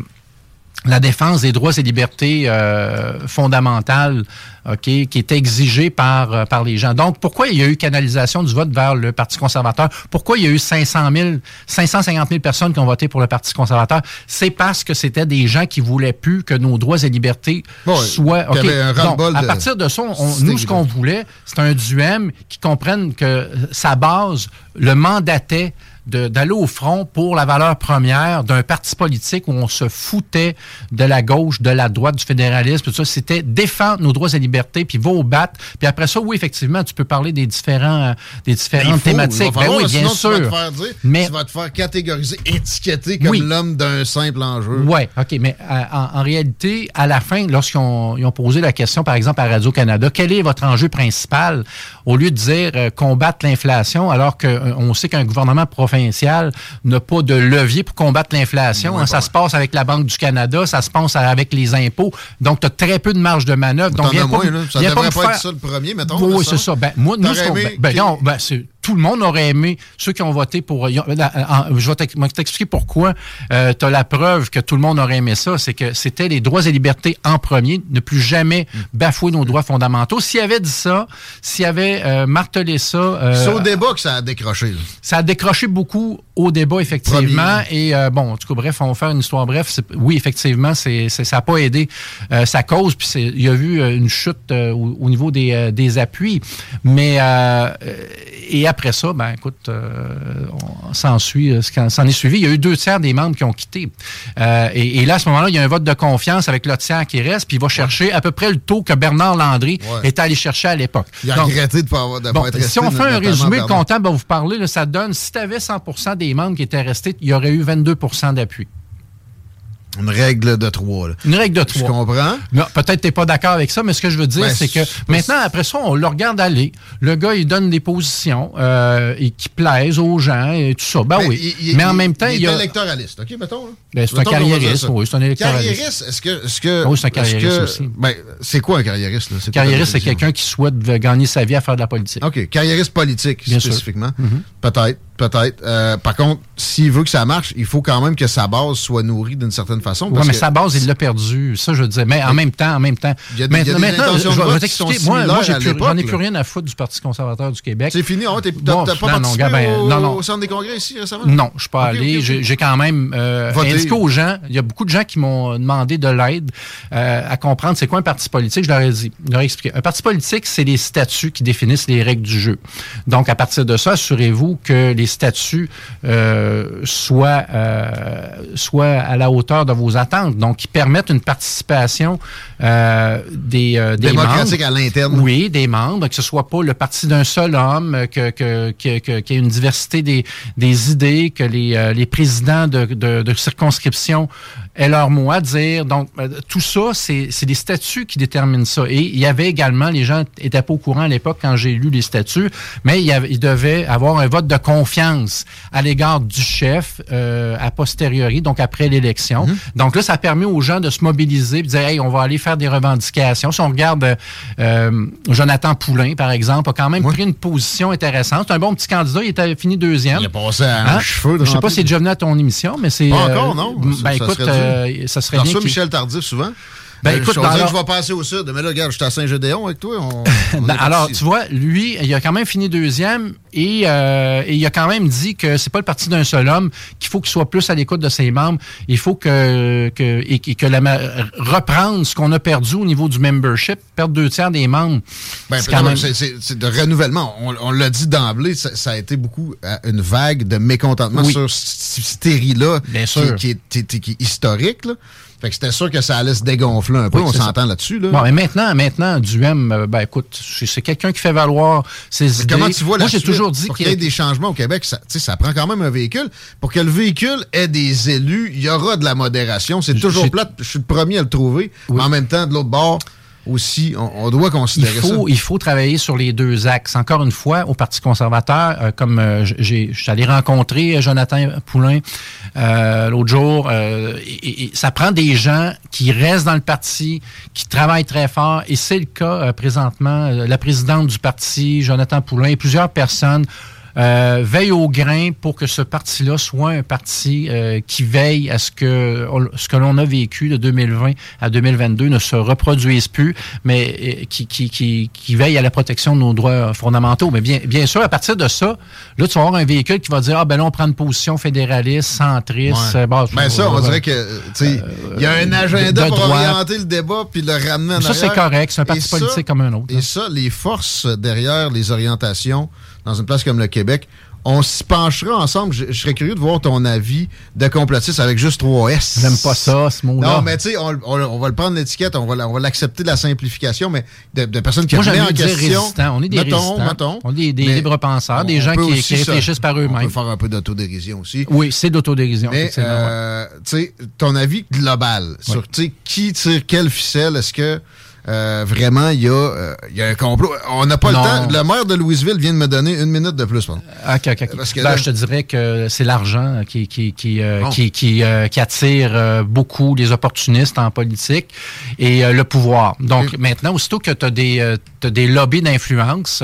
la défense des droits et libertés euh, fondamentales ok, qui est exigée par, euh, par les gens. Donc, pourquoi il y a eu canalisation du vote vers le Parti conservateur? Pourquoi il y a eu 500 000, 550 000 personnes qui ont voté pour le Parti conservateur? C'est parce que c'était des gens qui voulaient plus que nos droits et libertés soient... qu'il y ok. avait un Donc, à partir de ça, on- nous, ce qu'on voulait, c'est un duem qui comprenne que sa base le mandatait d'aller au front pour la valeur première d'un parti politique où on se foutait de la gauche, de la droite, du fédéralisme, tout ça. C'était défendre nos droits et libertés, puis va au battre. Puis après ça, oui, effectivement, tu peux parler des différents, euh, des différentes faut, thématiques. Ben oui, bien sinon, Tu vas sûr. te faire dire, Mais tu vas te faire catégoriser, étiqueter comme Oui. l'homme d'un simple enjeu. Oui, OK, mais euh, en, en réalité, à la fin, lorsqu'ils ont, ils ont posé la question, par exemple, à Radio-Canada, quel est votre enjeu principal, au lieu de dire euh, combattre l'inflation, alors qu'on sait qu'un gouvernement n'a pas de levier pour combattre l'inflation. hein, ça se passe avec la Banque du Canada, ça se passe avec les impôts. Donc, tu as très peu de marge de manœuvre. Donc, viens as pas moins, là. Ça viens devrait pas faire- être ça le premier, mettons. oui, c'est ça. Ben, moi, nous, ce ben, ben, c'est- tout le monde aurait aimé ceux qui ont voté pour. ont- euh, en- je vais t'expliquer pourquoi. tu as la preuve que tout le monde aurait aimé ça. C'est que c'était les droits et libertés en premier, ne plus jamais Mm. bafouer nos droits fondamentaux. S'il avait dit ça, s'il avait euh, martelé ça. euh, C'est au débat que ça a décroché. ça a décroché beaucoup au débat, effectivement. Et euh, bon, en tout cas, bref, on va faire une histoire bref. Oui, effectivement, c'est, ça n'a pas aidé euh, sa cause. Puis il y a eu euh, une chute euh, au, au niveau des, euh, des appuis. Mais euh, et après ça, ben écoute, euh, on s'ensuit, euh, ce qui en- s'en est suivi. Il y a eu deux tiers des membres qui ont quitté. Euh, et, et là, à ce moment-là, il y a un vote de confiance avec le tiers qui reste, puis il va chercher à peu près le taux que Bernard Landry Ouais. était allé chercher à l'époque. Il a Donc, regretté de ne pas, avoir- de Bon, pas être resté. si on fait un résumé, le comptable va vous parler, là, ça donne, si tu avais 100 des membres qui étaient restés, il y aurait eu 22% d'appui. Une règle de trois. là. Une règle de Je trois. comprends? Non, peut-être tu n'es pas d'accord avec ça, mais ce que je veux dire, Ben, c'est que maintenant, après ça, on le regarde aller. Le gars, il donne des positions euh, et qui plaisent aux gens et tout ça. Ben Mais oui. il- mais en il- même temps, il il est a. électoraliste, OK, mettons. Ben, c'est un carriériste, oui, c'est un électoraliste. Carriériste, est-ce que. Est-ce que Oui, c'est un carriériste que- aussi. Ben, c'est quoi un carriériste? Là? Carriériste, c'est quelqu'un qui souhaite gagner sa vie à faire de la politique. OK, carriériste politique, Bien spécifiquement. Mhm. Peut-être. Peut-être. Euh, par contre, s'il veut que ça marche, il faut quand même que sa base soit nourrie d'une certaine façon. Oui, mais sa base, il l'a perdue. Ça, je disais. Mais en même temps, en même temps. Il y a des, il y a des maintenant, intentions je de vais qui sont Moi, j'en ai plus rien à foutre du Parti conservateur du Québec. C'est fini. Oh, T'as Bon, pas non, non, participé Gabin, au, non, non. au centre des congrès ici récemment? Non, je suis pas Ok, allé. J'ai- quand même euh, indiqué aux gens, il y a beaucoup de gens qui m'ont demandé de l'aide euh, à comprendre c'est quoi un parti politique. Je leur ai dit, je leur ai expliqué. Un parti politique, c'est les statuts qui définissent les règles du jeu. Donc, à partir de ça, assurez-vous que les statuts euh, soient, euh, soient à la hauteur de vos attentes. Donc, qui permettent une participation euh, des, euh, des Démocratique membres. à l'interne. Oui, des membres, que ce soit pas le parti d'un seul homme, que, que, que, que- qu'il y ait une diversité des, des idées, que les, euh, les présidents de, de, de circonscription aient leur mot à dire. Donc, euh, tout ça, c'est c'est des statuts qui déterminent ça. Et il y avait également, les gens étaient pas au courant à l'époque quand j'ai lu les statuts, mais il, y avait, il devait avoir un vote de confiance à l'égard du chef euh, a posteriori, donc après l'élection. Donc là, ça a permis aux gens de se mobiliser, de dire, hey, on va aller faire des revendications. Si on regarde euh, Jonathan Poulain, par exemple, a quand même pris une position intéressante. C'est un bon petit candidat, il était fini deuxième. Il a passé à un Hein? cheveu de Je sais pas si c'est déjà venu à ton émission, mais c'est. Pas euh, encore, non? Ben Ça- ça écoute, serait euh, ça serait bien. reçois Michel Tardif souvent? Ben, Euh, écoute, je que je vais passer au sud. Mais là, regarde, je suis à Saint-Gédéon avec toi. on- on (laughs) Ben, alors, tu vois, lui, il a quand même fini deuxième et, euh, et il a quand même dit que c'est pas le parti d'un seul homme, qu'il faut qu'il soit plus à l'écoute de ses membres. Il faut que, que, et, et que la, reprendre ce qu'on a perdu au niveau du membership, perdre deux tiers des membres. Ben, c'est même- c'est- c'est c'est de renouvellement. On, on l'a dit d'emblée, ça, ça a été beaucoup euh, une vague de mécontentement Oui. sur cette hystérie-là Bien qui, qui qui est historique. Là. Fait que c'était sûr que ça allait se dégonfler un peu. Oui, on s'entend là-dessus. Là. Bon, mais maintenant, maintenant, Duhem, euh, ben écoute, c'est quelqu'un qui fait valoir ses idées. Comment tu vois la Moi, j'ai toujours dit qu'il y ait des changements au Québec, ça, ça prend quand même un véhicule. Pour que le véhicule ait des élus, il y aura de la modération. C'est toujours plate. Je suis le premier à le trouver. Oui. Mais en même temps, de l'autre bord aussi, on, on doit il considérer faut, ça. il faut travailler sur les deux axes. Encore une fois, au Parti conservateur, euh, comme euh, j'ai, je suis allé rencontrer euh, Jonathan Poulain euh, l'autre jour, euh, et, et ça prend des gens qui restent dans le parti, qui travaillent très fort, et c'est le cas présentement. La présidente du parti, Jonathan Poulain, et plusieurs personnes euh, veillent au grain pour que ce parti-là soit un parti euh, qui veille à ce que ce que l'on a vécu de 2020 à 2022 ne se reproduise plus, mais euh, qui, qui, qui, qui veille à la protection de nos droits fondamentaux. Mais bien, bien sûr, à partir de ça, là, tu vas avoir un véhicule qui va dire ah ben là, on prend une position fédéraliste, centriste. Ouais. euh, bon, Ben ça, on euh, dirait que, tu sais, il y a un agenda de pour orienter le débat puis le ramener en Ça, c'est arrière. correct. C'est un parti Et ça- politique comme un autre. Et là. ça, les forces derrière les orientations dans une place comme le Québec, on s'y penchera ensemble. Je, je serais curieux de voir ton avis de complotiste avec juste 3 S. J'aime pas ça, ce mot-là. Non, mais tu sais, on, on- on va le prendre l'étiquette, on va, on va l'accepter de la simplification, mais de, de personnes qui remettent en dire question. résistants. On est des mettons, résistants. mettons. On est des, libres penseurs, des gens qui, qui se- réfléchissent par On peut eux-mêmes. faire un peu d'autodérision aussi. Oui, c'est d'autodérision. Mais, euh, tu sais, ton avis global sur, tu sais, qui tire quelle ficelle, est-ce que euh, vraiment il y, a, euh, il y a un complot? On n'a pas Non. le temps. Le maire de Louisville vient de me donner une minute de plus. pardon. OK, OK, OK. Parce que Ben, là- je te dirais que c'est l'argent qui, qui, qui, euh, qui, qui, euh, qui attire euh, beaucoup les opportunistes en politique et le pouvoir. Donc maintenant, aussitôt que tu as des, euh, t'as des lobbies d'influence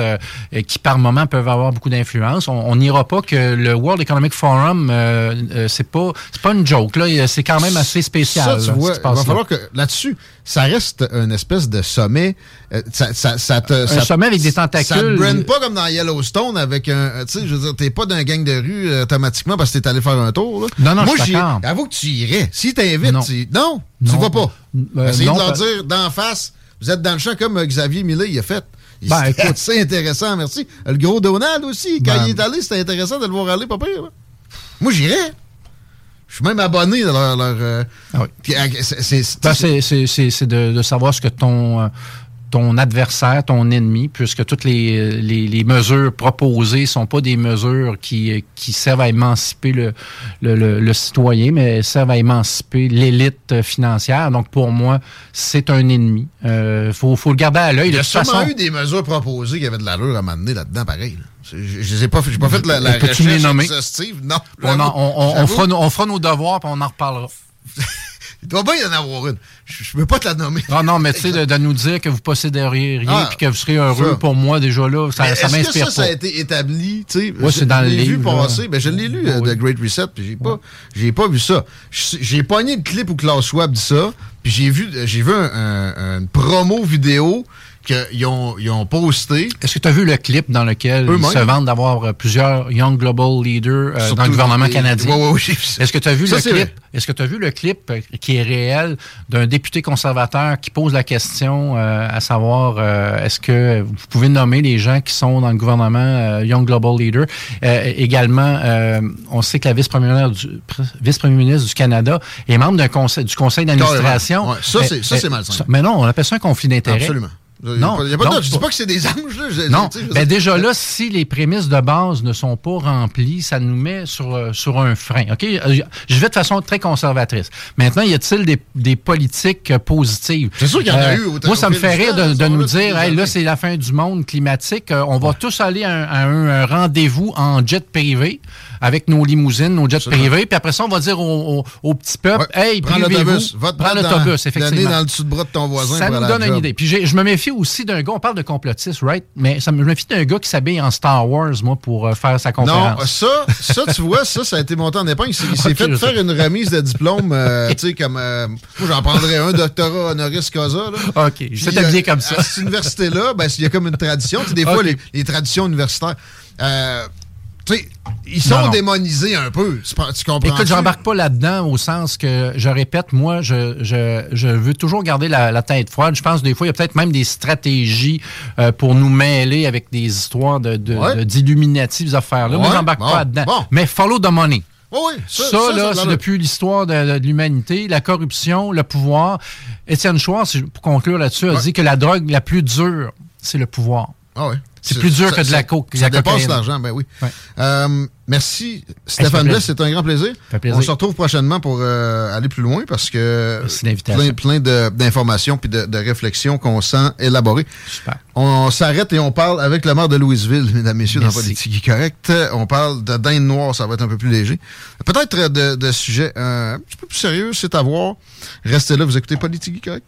qui par moment peuvent avoir beaucoup d'influence, on n'ira pas que le World Economic Forum, c'est pas c'est pas une joke. là. C'est quand même assez spécial. Ça, là, tu ce vois, qui il va là. falloir que là-dessus, ça reste une espèce de sommet. Euh, ça, ça, ça te, ça- sommet avec des Ça te tentacules. brande pas comme dans Yellowstone avec un. euh, Tu sais, je veux dire, t'es pas d'un gang de rue euh, automatiquement parce que t'es allé faire un tour. Là. Non, non, Moi, je suis. Avoue que tu irais. Si t'invites, Non. tu. Non, tu vas pas. Euh, Essayez non, de leur dire d'en face, vous êtes dans le champ comme Xavier Millet, il a fait. Ben, assez intéressant, merci. Le gros Donald aussi, quand Ben. il est allé, c'était intéressant de le voir aller, pas pire. Moi, j'irais. Je suis même abonné à leur. leur euh, Ah oui. euh, c'est- Ben, de, de savoir ce que ton, euh, ton adversaire, ton ennemi, puisque toutes les, les, les mesures proposées sont pas des mesures qui, qui servent à émanciper le, le, le- le citoyen, mais servent à émanciper l'élite financière. Donc, pour moi, c'est un ennemi. Il faut, faut le garder à l'œil. Il y a sûrement façon, eu des mesures proposées qui avaient de l'allure à m'amener là-dedans, pareil. là. Je je les ai pas, pas fait la, la recherche exhaustive. Non. on, en- on- on- fera, nos- on fera nos devoirs puis on en reparlera. (laughs) doit bien y en avoir une. Je ne peux pas te la nommer. Non, non, mais tu sais, de, de nous dire que vous posséderiez rien Ah, puis que vous serez heureux ça. pour moi, déjà là, ça, ça est-ce que m'inspire ça, ça pas. a été établi, tu sais? Ouais, je c'est dans le l'ai vu livre, là. passer. Ben, je l'ai lu, Oui. The Great Reset, puis j'ai pas, j'ai pas vu ça. Je- J'ai pogné le clip où Klaus Schwab dit ça, puis j'ai vu, vu un, un- une promo vidéo qu'ils ont, ils ont posté. Est-ce que tu as vu le clip dans lequel ils se vantent d'avoir euh, plusieurs Young Global Leaders euh, dans le gouvernement les- canadien? J'ai vu ça. Est-ce que tu as vu Ça, le clip? Est-ce que tu as vu le clip qui est réel d'un député conservateur qui pose la question euh, à savoir euh, est-ce que vous pouvez nommer les gens qui sont dans le gouvernement euh, Young Global Leader? Euh, également, euh, on sait que la vice-première du, pr- vice-premier ministre du Canada est membre d'un conseil, du conseil d'administration. Ouais, ça, c'est- ça, c'est malsain. Mais non, on appelle ça un conflit d'intérêt. Absolument. Il a Non, pas- il y a pas de non, doute. Je dis pas- que c'est des anges, là. Je- Non, je- ben déjà là, si les prémices de base ne sont pas remplies, ça nous met sur, euh, sur un frein. OK? Euh, Je vais de façon très conservatrice. Maintenant, y a-t-il des, des politiques euh, positives? C'est sûr qu'il y en a eu au- Moi, ça me fait rire de, nous dire, hey, là, c'est la fin du monde climatique. Euh, on va tous aller à un, à un- un rendez-vous en jet privé avec nos limousines, nos jets privés. Puis après ça, on va dire au, au- au petit peuple, Ouais. hey, prends l'autobus. Prends l'autobus, effectivement. dans le dessous de bras de ton voisin Ça nous donne une idée. Puis je me méfie aussi d'un gars, on parle de complotiste, right? Mais ça, me- je me méfie d'un gars qui s'habille en Star Wars, moi, pour euh, faire sa conférence. Non, ça, ça, tu vois, ça, ça a été monté en épingle. Il s'est fait faire sais. une remise de diplôme, euh, tu sais, comme. euh, moi, j'en prendrais un doctorat honoris causa, là. OK, je t'habiller euh, comme ça. À cette université-là, ben, il y a comme une tradition. Tu sais, des fois, les, les traditions universitaires. euh, ils sont Non, non. démonisés un peu. Tu, comprends? Écoute, je n'embarque pas là-dedans au sens que, je répète, moi, je, je, je veux toujours garder la, la tête froide. Je pense que des fois, il y a peut-être même des stratégies euh, pour nous mêler avec des histoires de, de, Ouais. affaires-là. Moi, j'embarque bon, pas là-dedans. bon. Mais follow the money. Oui, oui. Ça, Ça, ça, là, c'est depuis l'histoire de, de l'humanité, la corruption, le pouvoir. Étienne Schwartz, pour conclure là-dessus, a Ouais. dit que la drogue la plus dure, c'est le pouvoir. Ah ouais. C'est plus dur ça- que de la coke, Ça la dépasse l'argent, ben oui. Ouais. Euh, merci, Stéphane. Blais. C'est un grand plaisir. On se retrouve prochainement pour euh, aller plus loin parce que plein, plein d'informations puis de, de réflexions qu'on sent élaborées. Super. On s'arrête et on parle avec le maire de Louisville, (laughs) mesdames, messieurs, dans. Politique qui est correct. On parle de dinde noire, ça va être un peu plus léger. Peut-être de, de sujets euh, un petit peu plus sérieux, c'est à voir. Restez là, vous écoutez Politique qui est correct.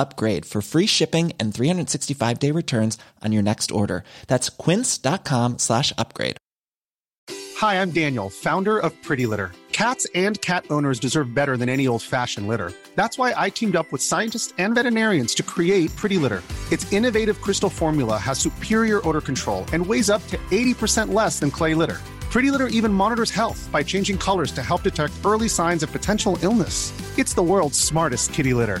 upgrade for free shipping and 365 day returns on your next order. That's quince.com slash upgrade. Hi, I'm Daniel, founder of Pretty Litter. Cats and cat owners deserve better than any old fashioned litter. That's why I teamed up with scientists and veterinarians to create Pretty Litter. Its innovative crystal formula has superior odor control and weighs up to 80% less than clay litter. Pretty Litter even monitors health by changing colors to help detect early signs of potential illness. It's the world's smartest kitty litter.